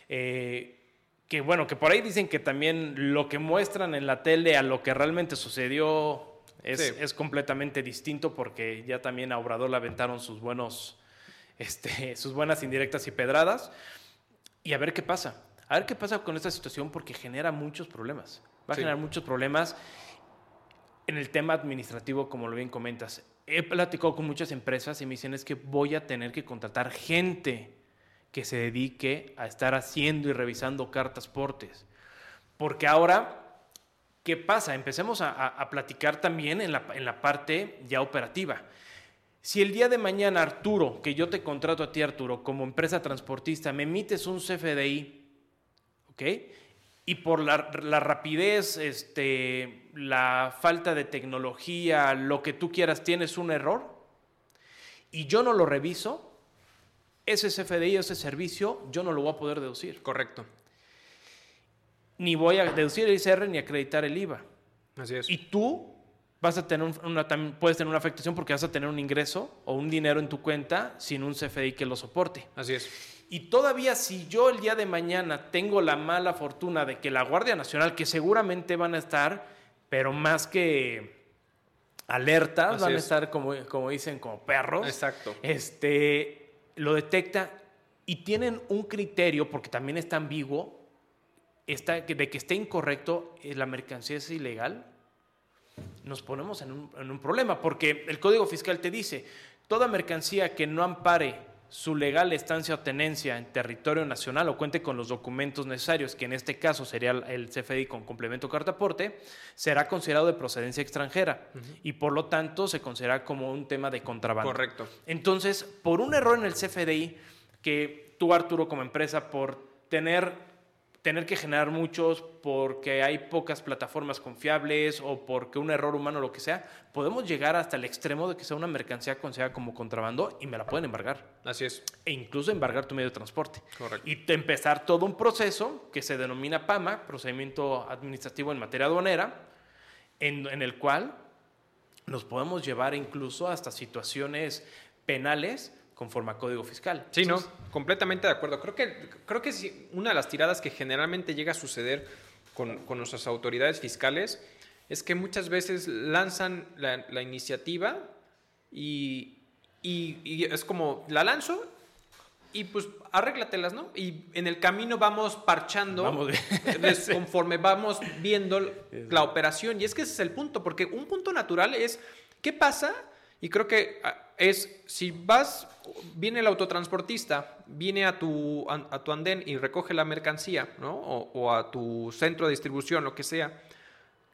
Eh, que bueno, que por ahí dicen que también lo que muestran en la tele a lo que realmente sucedió es, completamente distinto porque ya también a Obrador le aventaron sus buenos, este, sus buenas indirectas y pedradas. Y a ver qué pasa. A ver qué pasa con esta situación porque genera muchos problemas. Va a generar muchos problemas en el tema administrativo, como lo bien comentas, he platicado con muchas empresas y me dicen es que voy a tener que contratar gente que se dedique a estar haciendo y revisando cartas portes. Porque ahora, ¿qué pasa? Empecemos a, platicar también en la, en la parte ya operativa. Si el día de mañana, Arturo, que yo te contrato a ti, Arturo, como empresa transportista, me emites un CFDI, ¿ok? Y por la, rapidez, este, la falta de tecnología, lo que tú quieras, tienes un error y yo no lo reviso, ese CFDI, ese servicio, yo no lo voy a poder deducir. Correcto. Ni voy a deducir el ICR ni acreditar el IVA. Así es. Y tú vas a tener una, puedes tener una afectación porque vas a tener un ingreso o un dinero en tu cuenta sin un CFDI que lo soporte. Así es. Y todavía si yo el día de mañana tengo la mala fortuna de que la Guardia Nacional, que seguramente van a estar, pero más que alertas, van a estar como, como dicen, como perros. Exacto. Este, lo detecta y tienen un criterio, porque también está ambiguo, está, de que esté incorrecto, eh, la mercancía es ilegal, nos ponemos en un, en un problema, porque el Código Fiscal te dice, toda mercancía que no ampare su legal estancia o tenencia en territorio nacional o cuente con los documentos necesarios, que en este caso sería el CFDI con complemento cartaporte, será considerado de procedencia extranjera y por lo tanto se considera como un tema de contrabando. Correcto. Entonces, por un error en el CFDI, que tú Arturo como empresa, por tener tener que generar muchos porque hay pocas plataformas confiables o porque un error humano o lo que sea, podemos llegar hasta el extremo de que sea una mercancía considerada como contrabando y me la pueden embargar. Así es. E incluso embargar tu medio de transporte. Correcto. Y empezar todo un proceso que se denomina PAMA, Procedimiento Administrativo en Materia Aduanera, en, en el cual nos podemos llevar incluso hasta situaciones penales conforme a código fiscal. Sí, no, completamente de acuerdo. Creo que, creo que sí, una de las tiradas que generalmente llega a suceder con, con nuestras autoridades fiscales es que muchas veces lanzan la, la iniciativa y, y, y es como, la lanzo y pues arréglatelas, ¿no? Y en el camino vamos parchando Vamos des- conforme vamos viendo la operación. Y es que ese es el punto, porque un punto natural es, ¿qué pasa? Y creo que ah, es, si vas, viene el autotransportista, viene a tu, a, tu andén y recoge la mercancía, ¿no? O, a tu centro de distribución, lo que sea,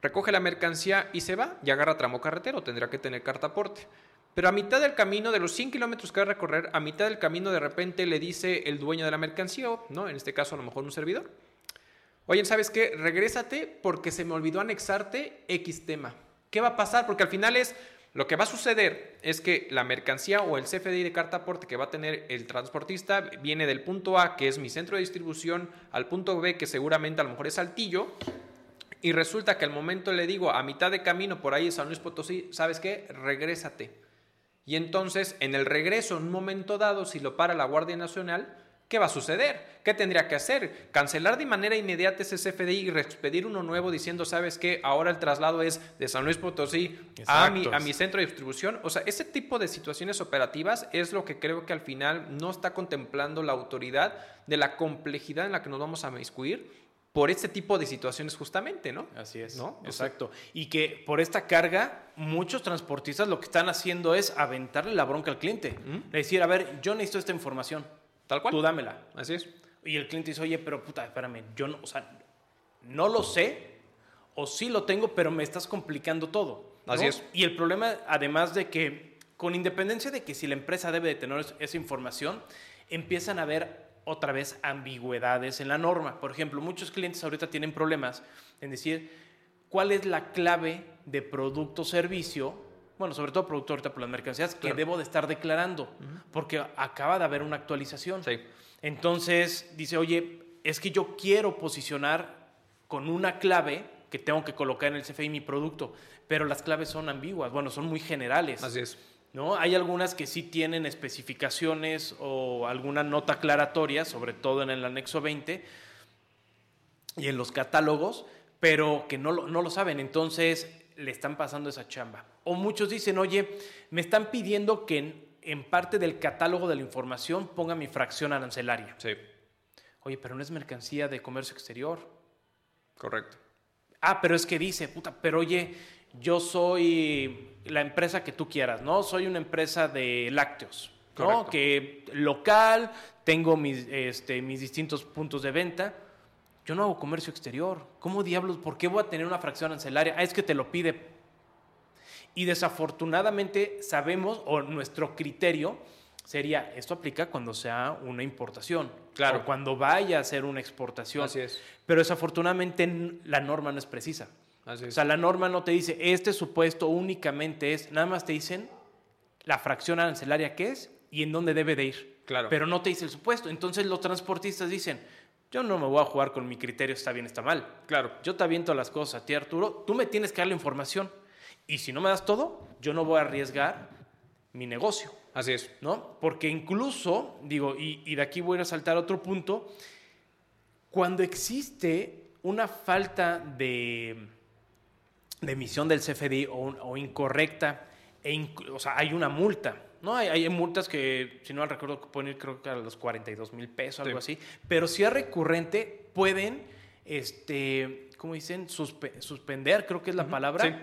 recoge la mercancía y se va y agarra tramo carretero, tendrá que tener cartaporte. Pero a mitad del camino, de los 100 kilómetros que va a recorrer, a mitad del camino de repente le dice el dueño de la mercancía, ¿no? En este caso a lo mejor un servidor. Oye, ¿sabes qué? Regrésate porque se me olvidó anexarte X tema. ¿Qué va a pasar? Porque al final es, lo que va a suceder es que la mercancía o el CFDI de carta aporte que va a tener el transportista viene del punto A, que es mi centro de distribución, al punto B, que seguramente a lo mejor es Saltillo, y resulta que al momento le digo, a mitad de camino por ahí en San Luis Potosí, ¿sabes qué? Regrésate. Y entonces, en el regreso, en un momento dado, si lo para la Guardia Nacional, ¿qué va a suceder? ¿Qué tendría que hacer? Cancelar de manera inmediata ese CFDI y reexpedir uno nuevo diciendo, ¿sabes qué? Ahora el traslado es de San Luis Potosí a mi, a mi centro de distribución. O sea, ese tipo de situaciones operativas es lo que creo que al final no está contemplando la autoridad de la complejidad en la que nos vamos a inmiscuir por este tipo de situaciones justamente, ¿no? Así es. ¿No? Exacto. Y que por esta carga, muchos transportistas lo que están haciendo es aventarle la bronca al cliente. Decir, a ver, yo necesito esta información. Tal cual. Tú dámela. Así es. Y el cliente dice, oye, pero puta, espérame, yo no, o sea, no lo sé, o sí lo tengo, pero me estás complicando todo. ¿no? Así es. Y el problema, además de que, con independencia de que si la empresa debe de tener es- esa información, empiezan a haber otra vez ambigüedades en la norma. Por ejemplo, muchos clientes ahorita tienen problemas en decir cuál es la clave de producto o servicio, bueno, sobre todo producto ahorita por las mercancías, Claro. que debo de estar declarando, porque acaba de haber una actualización. Sí. Entonces dice, oye, es que yo quiero posicionar con una clave que tengo que colocar en el CFI mi producto, pero las claves son ambiguas, bueno, son muy generales. Así es. ¿no? Hay algunas que sí tienen especificaciones o alguna nota aclaratoria, sobre todo en el anexo 20 y en los catálogos, pero que no lo, no lo saben, entonces le están pasando esa chamba. O muchos dicen, oye, me están pidiendo que en, en parte del catálogo de la información ponga mi fracción arancelaria. Sí. Oye, pero no es mercancía de comercio exterior. Correcto. Ah, pero es que dice, puta, pero oye, yo soy la empresa que tú quieras, ¿no? Soy una empresa de lácteos, ¿no? Correcto. Que local, tengo mis, este, mis distintos puntos de venta. Yo no hago comercio exterior. ¿Cómo diablos? ¿Por qué voy a tener una fracción arancelaria? Ah, es que te lo pide. Y desafortunadamente sabemos, o nuestro criterio sería, esto aplica cuando sea una importación. Claro. O cuando vaya a ser una exportación. Así es. Pero desafortunadamente la norma no es precisa. Así O es. sea, la norma no te dice, este supuesto únicamente es, nada más te dicen la fracción arancelaria que es y en dónde debe de ir. Claro. Pero no te dice el supuesto. Entonces los transportistas dicen, yo no me voy a jugar con mi criterio, está bien, está mal. Claro. Yo te aviento las cosas a ti, Arturo. Tú me tienes que dar la información. Y si no me das todo, yo no voy a arriesgar mi negocio. Así es. ¿no? Porque incluso, digo, y, y de aquí voy a resaltar otro punto, cuando existe una falta de, de emisión del CFDI o, incorrecta, e inc- o sea, hay una multa, ¿no? Hay, hay multas que, si no mal recuerdo, pueden ir creo que a los 42 mil pesos, algo Sí. así, pero si es recurrente, pueden, este, ¿cómo dicen? Suspe- suspender, creo que es la palabra, sí.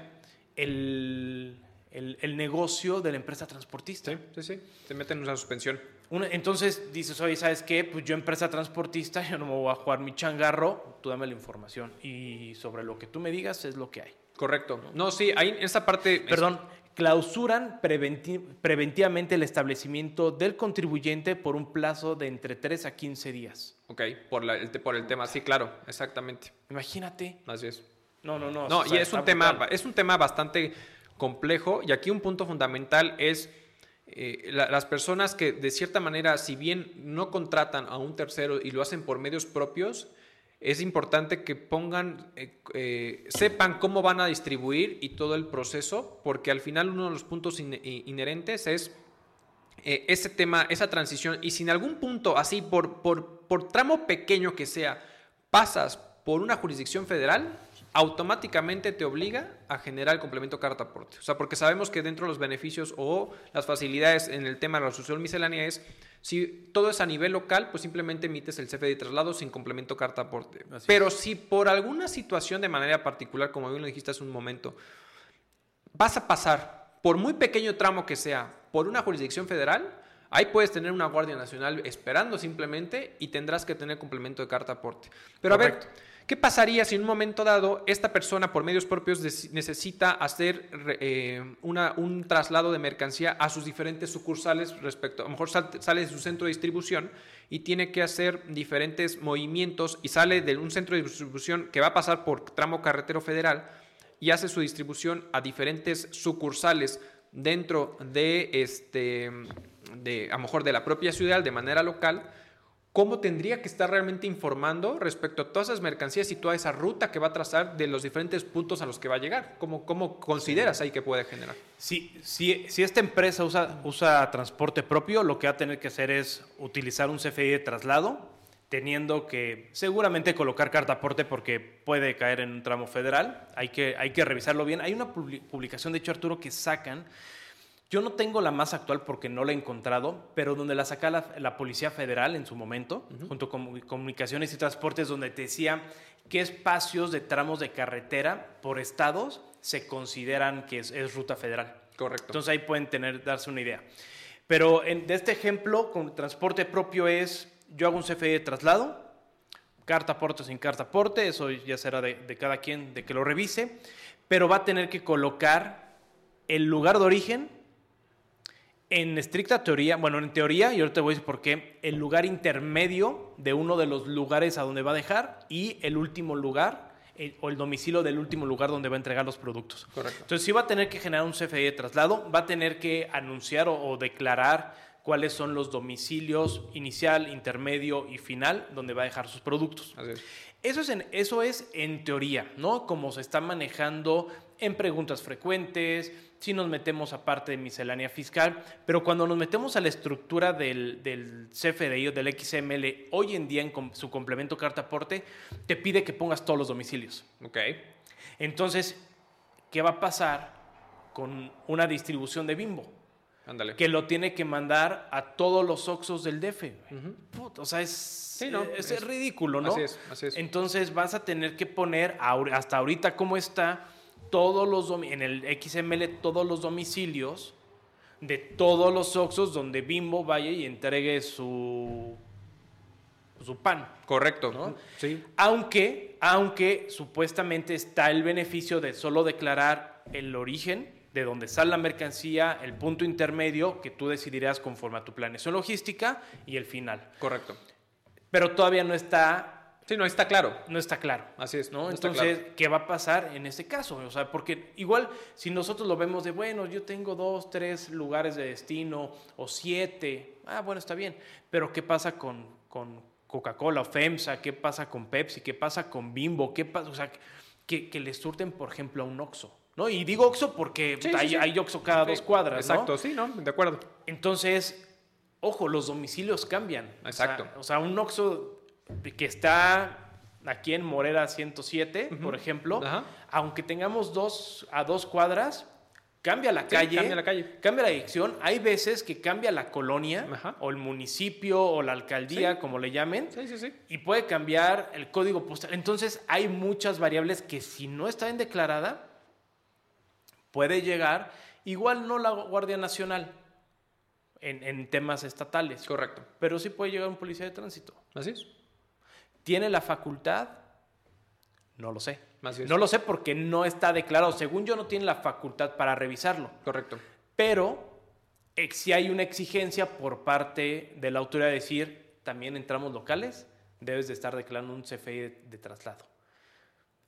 el, el- el negocio de la empresa transportista. Sí, sí, sí. Te meten en una suspensión. Una- entonces dices, oye, ¿sabes qué? Pues yo empresa transportista, yo no me voy a jugar mi changarro, tú dame la información. Y sobre lo que tú me digas es lo que hay. Correcto. No, sí, ahí en esa parte. Perdón, clausuran preventi- preventivamente el establecimiento del contribuyente por un plazo de entre 3 a 15 días. Ok, por, la- el, por el tema, sí, claro, exactamente. Imagínate. Así es. No, no, no. No, o sea, y es un, tema, brutal. es un tema bastante complejo y aquí un punto fundamental es eh, la- las personas que de cierta manera, si bien no contratan a un tercero y lo hacen por medios propios, es importante que pongan, eh, eh, sepan cómo van a distribuir y todo el proceso, porque al final uno de los puntos inherentes es eh, ese tema, esa transición, y si en algún punto, así por, por, por tramo pequeño que sea, pasas por una jurisdicción federal, automáticamente te obliga a generar el complemento carta aporte. O sea, porque sabemos que dentro de los beneficios o las facilidades en el tema de la resolución miscelánea es, si todo es a nivel local, pues simplemente emites el CFDI de traslado sin complemento carta aporte. Así Pero si por alguna situación de manera particular, como bien lo dijiste hace un momento, vas a pasar, por muy pequeño tramo que sea, por una jurisdicción federal, ahí puedes tener una Guardia Nacional esperando simplemente y tendrás que tener complemento de carta aporte. Pero a ver, ¿qué pasaría si en un momento dado esta persona por medios propios necesita hacer eh, un traslado de mercancía a sus diferentes sucursales respecto, a lo mejor sal- sale de su centro de distribución y tiene que hacer diferentes movimientos y sale de un centro de distribución que va a pasar por tramo carretero federal? y hace su distribución a diferentes sucursales dentro de este de a mejor de la propia ciudad de manera local cómo tendría que estar realmente informando respecto a todas esas mercancías y toda esa ruta que va a trazar de los diferentes puntos a los que va a llegar cómo, cómo consideras ahí que puede generar Si, si, si esta empresa usa, usa transporte propio, lo que va a tener que hacer es utilizar un CFI de traslado, teniendo que seguramente colocar carta aporte porque puede caer en un tramo federal. Hay que, hay que revisarlo bien. Hay una publi- publicación, de hecho, Arturo, que sacan. Yo no tengo la más actual porque no la he encontrado, pero donde la saca la, la Policía Federal en su momento, junto con Comunicaciones y Transportes, donde te decía qué espacios de tramos de carretera por estados se consideran que es, es ruta federal. correcto Entonces ahí pueden tener, darse una idea. Pero en- de este ejemplo, con transporte propio es, yo hago un CFE de traslado, carta aporte sin carta aporte, eso ya será de, de cada quien, de que lo revise, pero va a tener que colocar el lugar de origen en estricta teoría, bueno, en teoría, y ahorita te voy a decir por qué, el lugar intermedio de uno de los lugares a donde va a dejar y el último lugar el- o el domicilio del último lugar donde va a entregar los productos. correcto Entonces sí va a tener que generar un CFI de traslado, va a tener que anunciar o, o declarar cuáles son los domicilios inicial, intermedio y final donde va a dejar sus productos. así es Eso es, en, eso es en teoría, ¿no? Como se está manejando en preguntas frecuentes, si nos metemos a parte de miscelánea fiscal, pero cuando nos metemos a la estructura del, del CFDI o del XML, hoy en día en com- su complemento carta aporte, te pide que pongas todos los domicilios. ok Entonces, ¿qué va a pasar con una distribución de bimbo? ándale Que lo tiene que mandar a todos los Oxos del DF. o sea, es, no, es, es- ridículo, ¿no? así es así es Entonces vas a tener que poner hasta ahorita cómo está todos los en el XML todos los domicilios de todos los Oxos donde Bimbo vaya y entregue su su pan. correcto ¿no? sí Aunque, aunque supuestamente está el beneficio de solo declarar el origen de donde sale la mercancía, el punto intermedio que tú decidirás conforme a tu planeación logística y el final. correcto Pero todavía no está sí no está claro no está claro. así es ¿no? Entonces, claro. ¿qué va a pasar en este caso? O sea, porque igual si nosotros lo vemos de, bueno, yo tengo dos, tres lugares de destino o siete, ah, bueno, está bien, pero ¿qué pasa con, con Coca-Cola o FEMSA? ¿Qué pasa con Pepsi? ¿Qué pasa con Bimbo? ¿Qué pasa? O sea, que, que le surten, por ejemplo, a un Oxxo. ¿no? Y digo Oxxo porque Sí, hay, sí. hay Oxxo cada dos cuadras, ¿no? exacto sí no de acuerdo Entonces, ojo, los domicilios cambian. O sea- Exacto. O sea, un Oxxo que está aquí en Morera 107, por ejemplo, aunque tengamos dos a dos cuadras, cambia la Sí, calle. cambia la calle. Cambia la dirección. Hay veces que cambia la colonia o el municipio o la alcaldía, Sí. como le llamen. sí Y puede cambiar el código postal. Entonces hay muchas variables que si no está bien declarada, puede llegar, igual no la Guardia Nacional en, en temas estatales, correcto pero sí puede llegar un policía de tránsito. así es ¿Tiene la facultad? No lo sé. Más bien. No lo sé porque no está declarado. Según yo, no tiene la facultad para revisarlo. Correcto. Pero si hay una exigencia por parte de la autoridad de decir, también en tramos locales, debes de estar declarando un CFI de, de traslado.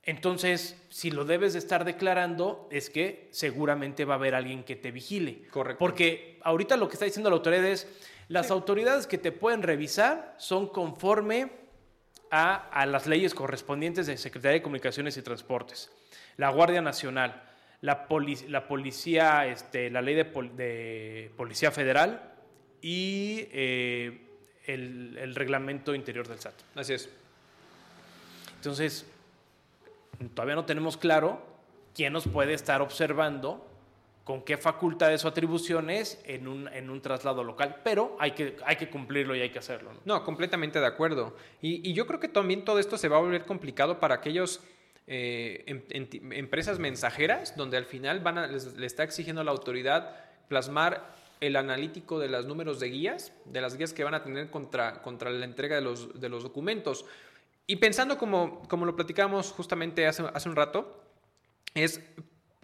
Entonces, si lo debes de estar declarando, es que seguramente va a haber alguien que te vigile. Correcto. Porque ahorita lo que está diciendo la autoridad es, las autoridades que te pueden revisar son conforme a, a las leyes correspondientes de Secretaría de Comunicaciones y Transportes, la Guardia Nacional, la, poli- la policía, este, la ley de, pol- de Policía Federal y eh, el, el reglamento interior del SAT. Así es. Entonces, todavía no tenemos claro quién nos puede estar observando, con qué facultades o atribuciones en un, en un traslado local, pero hay que, hay que cumplirlo y hay que hacerlo. ¿no? Completamente de acuerdo. Y, yo creo que también todo esto se va a volver complicado para aquellos eh, em- empresas mensajeras, donde al final van a, les, le está exigiendo a la autoridad plasmar el analítico de los números de guías, de las guías que van a tener contra, contra la entrega de los, de los documentos. Y pensando como, como lo platicamos justamente hace, hace un rato, es,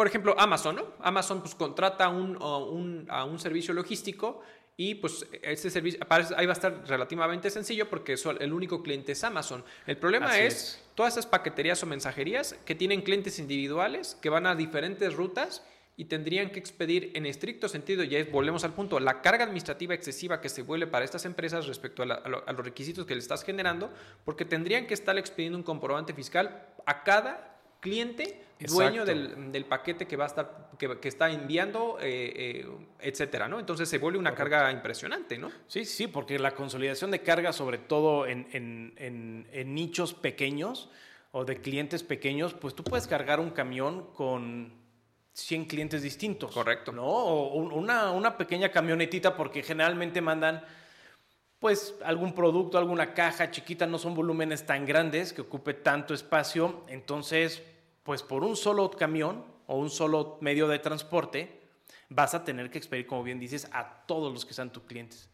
por ejemplo, Amazon, ¿no? Amazon pues contrata un, a un, a un servicio logístico y pues este servicio ahí va a estar relativamente sencillo porque el único cliente es Amazon. El problema es, es. todas esas paqueterías o mensajerías que tienen clientes individuales que van a diferentes rutas y tendrían que expedir en estricto sentido, ya volvemos al punto, la carga administrativa excesiva que se vuelve para estas empresas respecto a, la- a lo- a los requisitos que le estás generando, porque tendrían que estar expediendo un comprobante fiscal a cada cliente dueño del, del paquete que va a estar que, que está enviando eh, eh, etcétera no entonces se vuelve una carga impresionante no Sí, sí, porque la consolidación de carga, sobre todo en, en- en- en nichos pequeños o de clientes pequeños, pues tú puedes cargar un camión con 100 clientes distintos. Correcto. ¿No? O un- una, una pequeña camionetita, porque generalmente mandan pues algún producto, alguna caja chiquita, no son volúmenes tan grandes que ocupe tanto espacio. Entonces, pues por un solo camión o un solo medio de transporte, vas a tener que expedir, como bien dices, a todos los que sean tus clientes.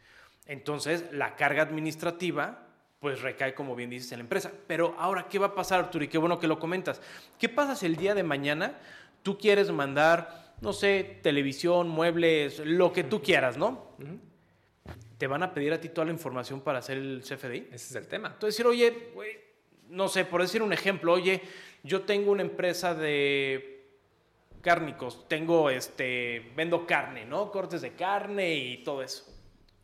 Entonces, la carga administrativa, pues recae, como bien dices, en la empresa. Pero ahora, ¿qué va a pasar, Arturo? Y qué bueno que lo comentas. ¿Qué pasa si el día de mañana tú quieres mandar, no sé, televisión, muebles, lo que tú quieras, ¿no? Te van a pedir a ti toda la información para hacer el CFDI. ese es el tema Entonces decir, oye, güey, no sé, por decir un ejemplo, oye, yo tengo una empresa de cárnicos, tengo este, vendo carne, ¿no? Cortes de carne y todo eso.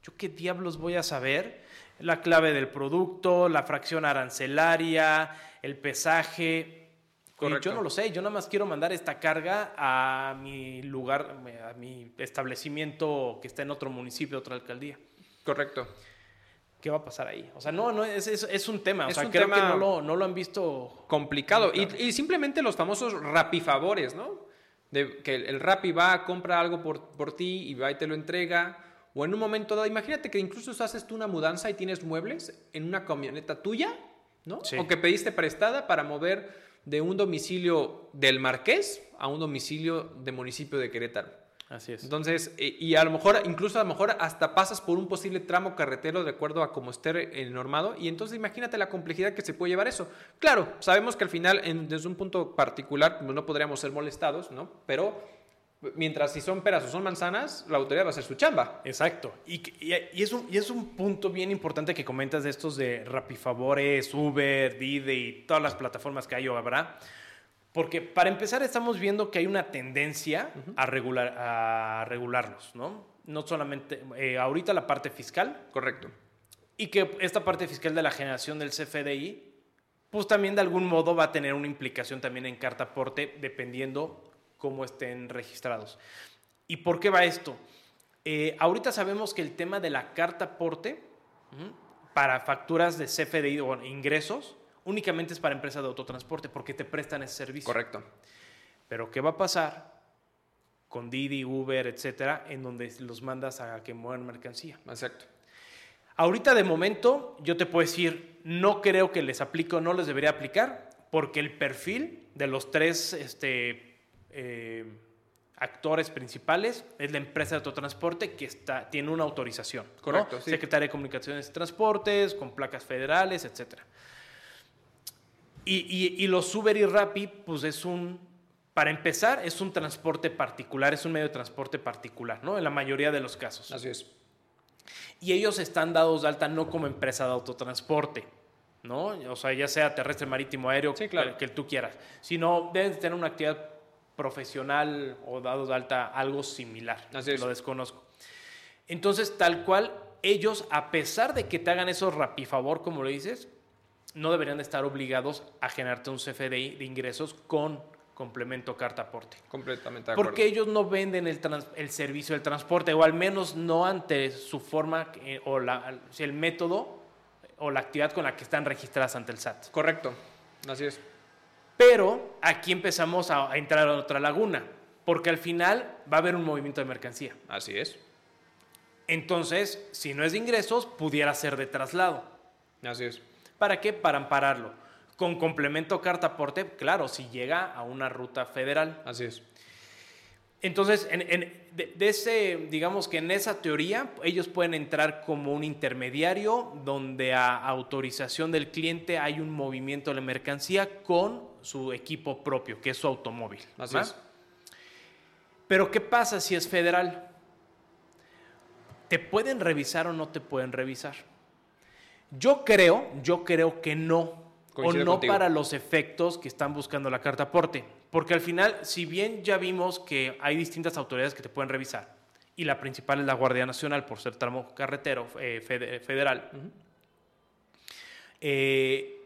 ¿Yo qué diablos voy a saber? La clave del producto, la fracción arancelaria, el pesaje. Correcto. Yo no lo sé, yo nada más quiero mandar esta carga a mi lugar, a mi establecimiento que está en otro municipio, otra alcaldía. correcto ¿Qué va a pasar ahí? O sea, no, no, es, es, es un tema. O Es sea, creo que no lo, no lo han visto. complicado. Y, simplemente los famosos rapifavores, ¿no? De que el, el Rappi va, compra algo por, por ti y va y te lo entrega. O en un momento dado, imagínate que incluso haces tú una mudanza y tienes muebles en una camioneta tuya, ¿no? Sí. O que pediste prestada para mover de un domicilio del Marqués a un domicilio de municipio de Querétaro. Así es. Entonces, eh, y a lo mejor, incluso a lo mejor hasta pasas por un posible tramo carretero de acuerdo a cómo esté eh, normado, y entonces imagínate la complejidad que se puede llevar eso. Claro, sabemos que al final, en- desde un punto particular, pues, no podríamos ser molestados, ¿no? Pero mientras si son peras o son manzanas, la autoridad va a hacer su chamba. Exacto. Y, y- y es un, y es un punto bien importante que comentas de estos de Rapifavores, Uber, Didi y todas las plataformas que hay o habrá. Porque para empezar estamos viendo que hay una tendencia a, regular, a regularlos, ¿no? No solamente eh, ahorita la parte fiscal, Correcto. y que esta parte fiscal de la generación del CFDI, pues también de algún modo va a tener una implicación también en carta aporte, dependiendo cómo estén registrados. ¿Y por qué va esto? Eh, ahorita sabemos que el tema de la carta aporte para facturas de CFDI o ingresos únicamente es para empresas de autotransporte porque te prestan ese servicio. Correcto. Pero ¿qué va a pasar con Didi, Uber, etcétera, en donde los mandas a que muevan mercancía? Exacto. Ahorita de momento yo te puedo decir, no creo que les aplique o no les debería aplicar, porque el perfil de los tres este, eh, actores principales es la empresa de autotransporte que está, tiene una autorización. ¿no? Correcto, sí. Secretaría de Comunicaciones y Transportes, con placas federales, etc. Y, y, los Uber y Rappi, pues es un, para empezar, es un transporte particular, es un medio de transporte particular, ¿no? En la mayoría de los casos. Así es. Y ellos están dados de alta no como empresa de autotransporte, ¿no? O sea, ya sea terrestre, marítimo, aéreo, sí, claro. que, que, tú quieras, sino deben tener una actividad profesional o dados de alta algo similar. Así es. Lo desconozco. Entonces, tal cual, ellos, a pesar de que te hagan esos rapifavor, como lo dices, no deberían de estar obligados a generarte un CFDI de ingresos con complemento carta aporte. Completamente de acuerdo. Porque ellos no venden el, trans, el, servicio del transporte, o al menos no ante su forma eh, o la, el método o la actividad con la que están registradas ante el SAT. Correcto, así es. Pero aquí empezamos a, a entrar a otra laguna, porque al final va a haber un movimiento de mercancía. Así es. Entonces, si no es de ingresos, pudiera ser de traslado. Así es. ¿Para qué? Para ampararlo. Con complemento carta aporte, claro, si llega a una ruta federal. Así es. Entonces, en, en, de, de, ese, digamos que en esa teoría, ellos pueden entrar como un intermediario donde a autorización del cliente hay un movimiento de la mercancía con su equipo propio, que es su automóvil. Así es. Pero, ¿qué pasa si es federal? ¿Te pueden revisar o no te pueden revisar? Yo creo, yo creo que no. Coincido o no contigo. para los efectos que están buscando la carta aporte. Porque al final, si bien ya vimos que hay distintas autoridades que te pueden revisar, y la principal es la Guardia Nacional por ser tramo carretero eh, fede- federal, eh,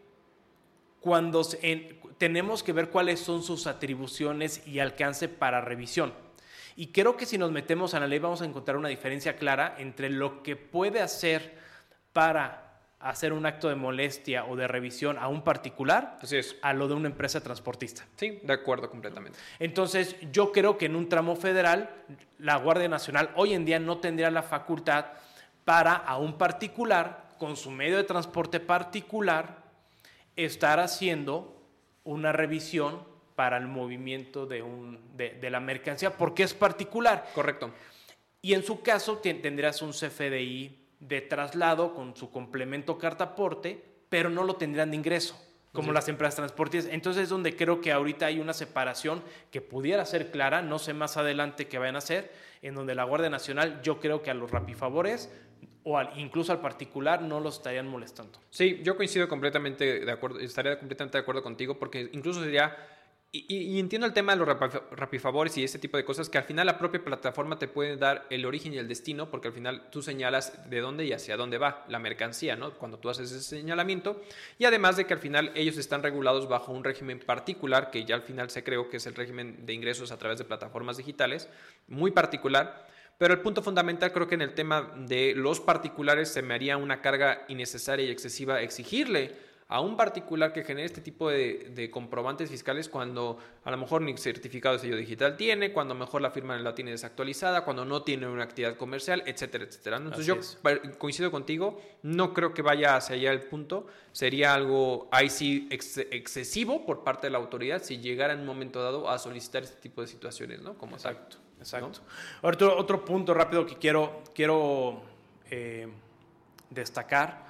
cuando se- en- tenemos que ver cuáles son sus atribuciones y alcance para revisión. Y creo que si nos metemos a la ley vamos a encontrar una diferencia clara entre lo que puede hacer para hacer un acto de molestia o de revisión a un particular Así es. a lo de una empresa transportista. Sí, de acuerdo completamente. Entonces, yo creo que en un tramo federal, la Guardia Nacional hoy en día no tendría la facultad para a un particular, con su medio de transporte particular, estar haciendo una revisión para el movimiento de, un, de, de la mercancía, porque es particular. Correcto. Y en su caso te- tendrás un CFDI de traslado con su complemento carta aporte, pero no lo tendrán de ingreso, como las empresas transportistas. Entonces es donde creo que ahorita hay una separación que pudiera ser clara, no sé más adelante qué vayan a hacer, en donde la Guardia Nacional yo creo que a los rapifavores o al- incluso al particular no los estarían molestando. Sí, yo coincido completamente de acuerdo, estaría completamente de acuerdo contigo porque incluso sería, y, entiendo el tema de los rapifavores y ese tipo de cosas, que al final la propia plataforma te puede dar el origen y el destino, porque al final tú señalas de dónde y hacia dónde va la mercancía, ¿no? Cuando tú haces ese señalamiento, y además de que al final ellos están regulados bajo un régimen particular, que ya al final se creó que es el régimen de ingresos a través de plataformas digitales, muy particular. Pero el punto fundamental creo que en el tema de los particulares se me haría una carga innecesaria y excesiva exigirle a un particular que genere este tipo de, de comprobantes fiscales cuando a lo mejor ni certificado de sello digital tiene, cuando mejor la firma la tiene desactualizada, cuando no tiene una actividad comercial, etcétera, etcétera. Entonces Así yo es. coincido contigo, no creo que vaya hacia allá el punto, sería algo ahí sí ex- excesivo por parte de la autoridad si llegara en un momento dado a solicitar este tipo de situaciones, ¿no? Como tal. Exacto, exacto. Otro, otro punto rápido que quiero, quiero eh, destacar,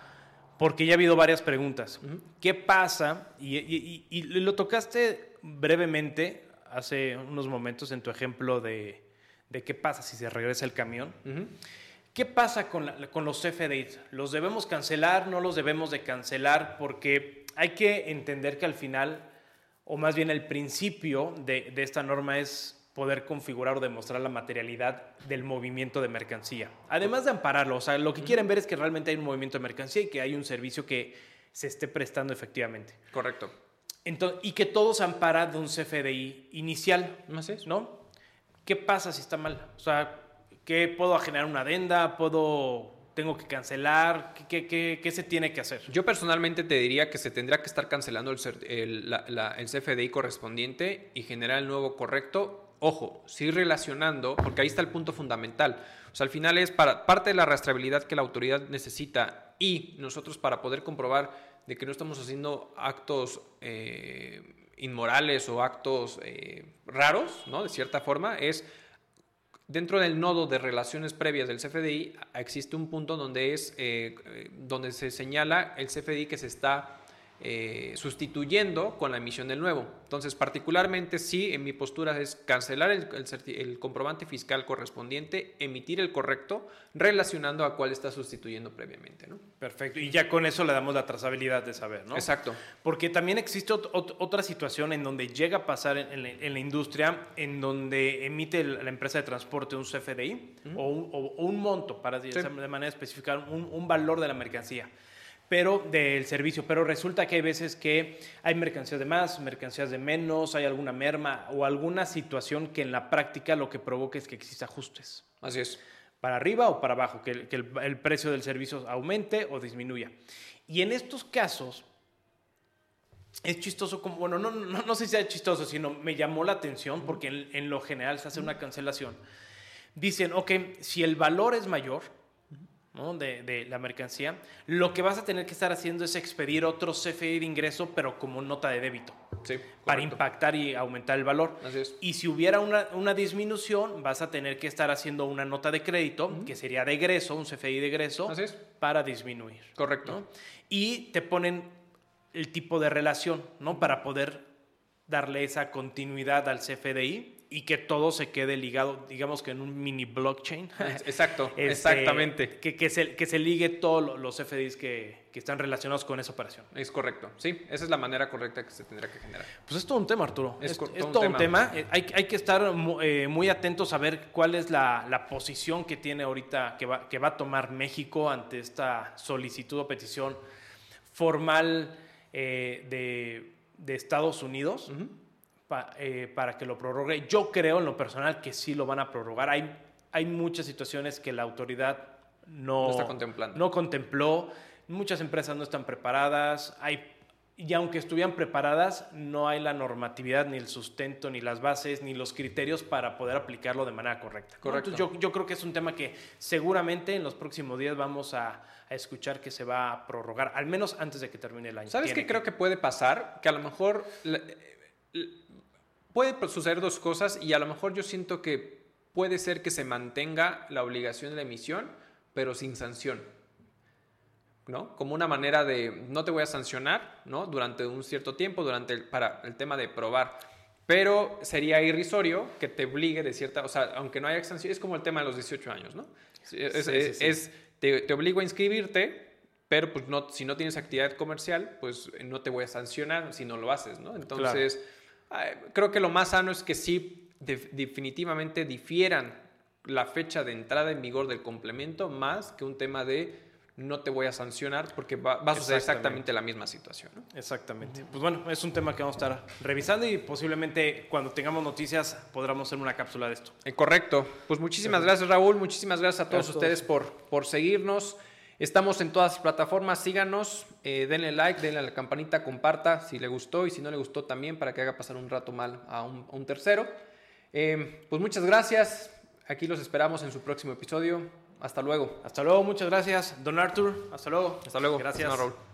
porque ya ha habido varias preguntas. ¿Qué pasa? Y, y- y- y lo tocaste brevemente hace unos momentos en tu ejemplo de, de qué pasa si se regresa el camión. ¿Qué pasa con, la- con los CFDIs? ¿Los debemos cancelar? ¿No los debemos de cancelar? Porque hay que entender que al final, o más bien el principio de, de esta norma es poder configurar o demostrar la materialidad del movimiento de mercancía. Además de ampararlo, o sea, lo que quieren ver es que realmente hay un movimiento de mercancía y que hay un servicio que se esté prestando efectivamente. Correcto. Entonces, y que todo se ampara de un CFDI inicial. Así es. ¿no? ¿Qué pasa si está mal? O sea, ¿qué puedo generar una adenda? ¿Puedo, tengo que cancelar? ¿Qué, qué- qué- se tiene que hacer? Yo personalmente te diría que se tendrá que estar cancelando el, cer- el- la- la- el CFDI correspondiente y generar el nuevo correcto. Ojo, sí relacionando, porque ahí está el punto fundamental. O sea, al final es para parte de la rastreabilidad que la autoridad necesita y nosotros para poder comprobar de que no estamos haciendo actos eh, inmorales o actos eh, raros, ¿no? De cierta forma, es Dentro del nodo de relaciones previas del CFDI existe un punto donde, es, eh, eh, donde se señala el CFDI que se está eh, sustituyendo con la emisión del nuevo. Entonces, particularmente, sí, en mi postura es cancelar el, comprobante fiscal correspondiente, emitir el correcto, relacionando a cuál está sustituyendo previamente. ¿no? Perfecto. Y ya con eso le damos la trazabilidad de saber, ¿no? Exacto. Porque también existe otra situación en donde llega a pasar en, la, industria, en donde emite la empresa de transporte un CFDI o, un, monto, para de manera específica, un, un valor de la mercancía pero del servicio. Pero resulta que hay veces que hay mercancías de más, mercancías de menos, hay alguna merma o alguna situación que en la práctica lo que provoca es que exista ajustes. Así es. Para arriba o para abajo, que, el, precio del servicio aumente o disminuya. Y en estos casos, es chistoso, como, bueno, no, no, no, sé si sea chistoso, sino me llamó la atención porque en, en lo general se hace una cancelación. Dicen, ok, si el valor es mayor, de, la mercancía, lo que vas a tener que estar haciendo es expedir otro CFI de ingreso, pero como nota de débito, para impactar y aumentar el valor. Y si hubiera una, disminución, vas a tener que estar haciendo una nota de crédito, que sería de egreso, un CFI de egreso, para disminuir. Correcto. Y te ponen el tipo de relación, ¿no? Para poder darle esa continuidad al CFDI y que todo se quede ligado, digamos que en un mini blockchain. Exacto, este, exactamente. Que, que, se, que se ligue todos los FDIs que, que, están relacionados con esa operación. Es correcto, sí, esa es la manera correcta que se tendrá que generar. Pues es todo un tema, Arturo. Es, todo, un tema. Eh, hay, hay, que estar eh, muy atentos a ver cuál es la, la, posición que tiene ahorita, que va, que va a tomar México ante esta solicitud o petición formal eh, de, de, Estados Unidos. Eh, para que lo prorrogue. Yo creo en lo personal que sí lo van a prorrogar. Hay, hay muchas situaciones que la autoridad no, está contemplando. no contempló. Muchas empresas no están preparadas. Hay, y aunque estuvieran preparadas, no hay la normatividad, ni el sustento, ni las bases, ni los criterios para poder aplicarlo de manera correcta. Correcto. yo, yo, creo que es un tema que seguramente en los próximos días vamos a, a, escuchar que se va a prorrogar, al menos antes de que termine el año. ¿Sabes qué creo que puede pasar? Que a lo mejor puede suceder dos cosas y a lo mejor yo siento que puede ser que se mantenga la obligación de la emisión, pero sin sanción. ¿no? Como una manera de no te voy a sancionar, ¿no? Durante un cierto tiempo, durante el, para el tema de probar. Pero sería irrisorio que te obligue de cierta, o sea, aunque no haya sanción, es como el tema de los 18 años, ¿no? Es, te, te, obligo a inscribirte, pero pues no, si no tienes actividad comercial, pues no te voy a sancionar si no lo haces, ¿no? Entonces, creo que lo más sano es que sí definitivamente difieran la fecha de entrada en vigor del complemento más que un tema de no te voy a sancionar porque va, a suceder exactamente la misma situación. Exactamente. Pues bueno, es un tema que vamos a estar revisando y posiblemente cuando tengamos noticias podamos hacer una cápsula de esto. Eh, correcto. Pues muchísimas gracias Raúl, muchísimas gracias a todos ustedes por, por seguirnos. Estamos en todas las plataformas, síganos, eh, denle like, denle a la campanita, comparta si le gustó y si no le gustó también para que haga pasar un rato mal a un, tercero. Eh, pues muchas gracias, aquí los esperamos en su próximo episodio. Hasta luego. Hasta luego, muchas gracias, don Arthur. Hasta luego. Hasta luego. Gracias. Raúl.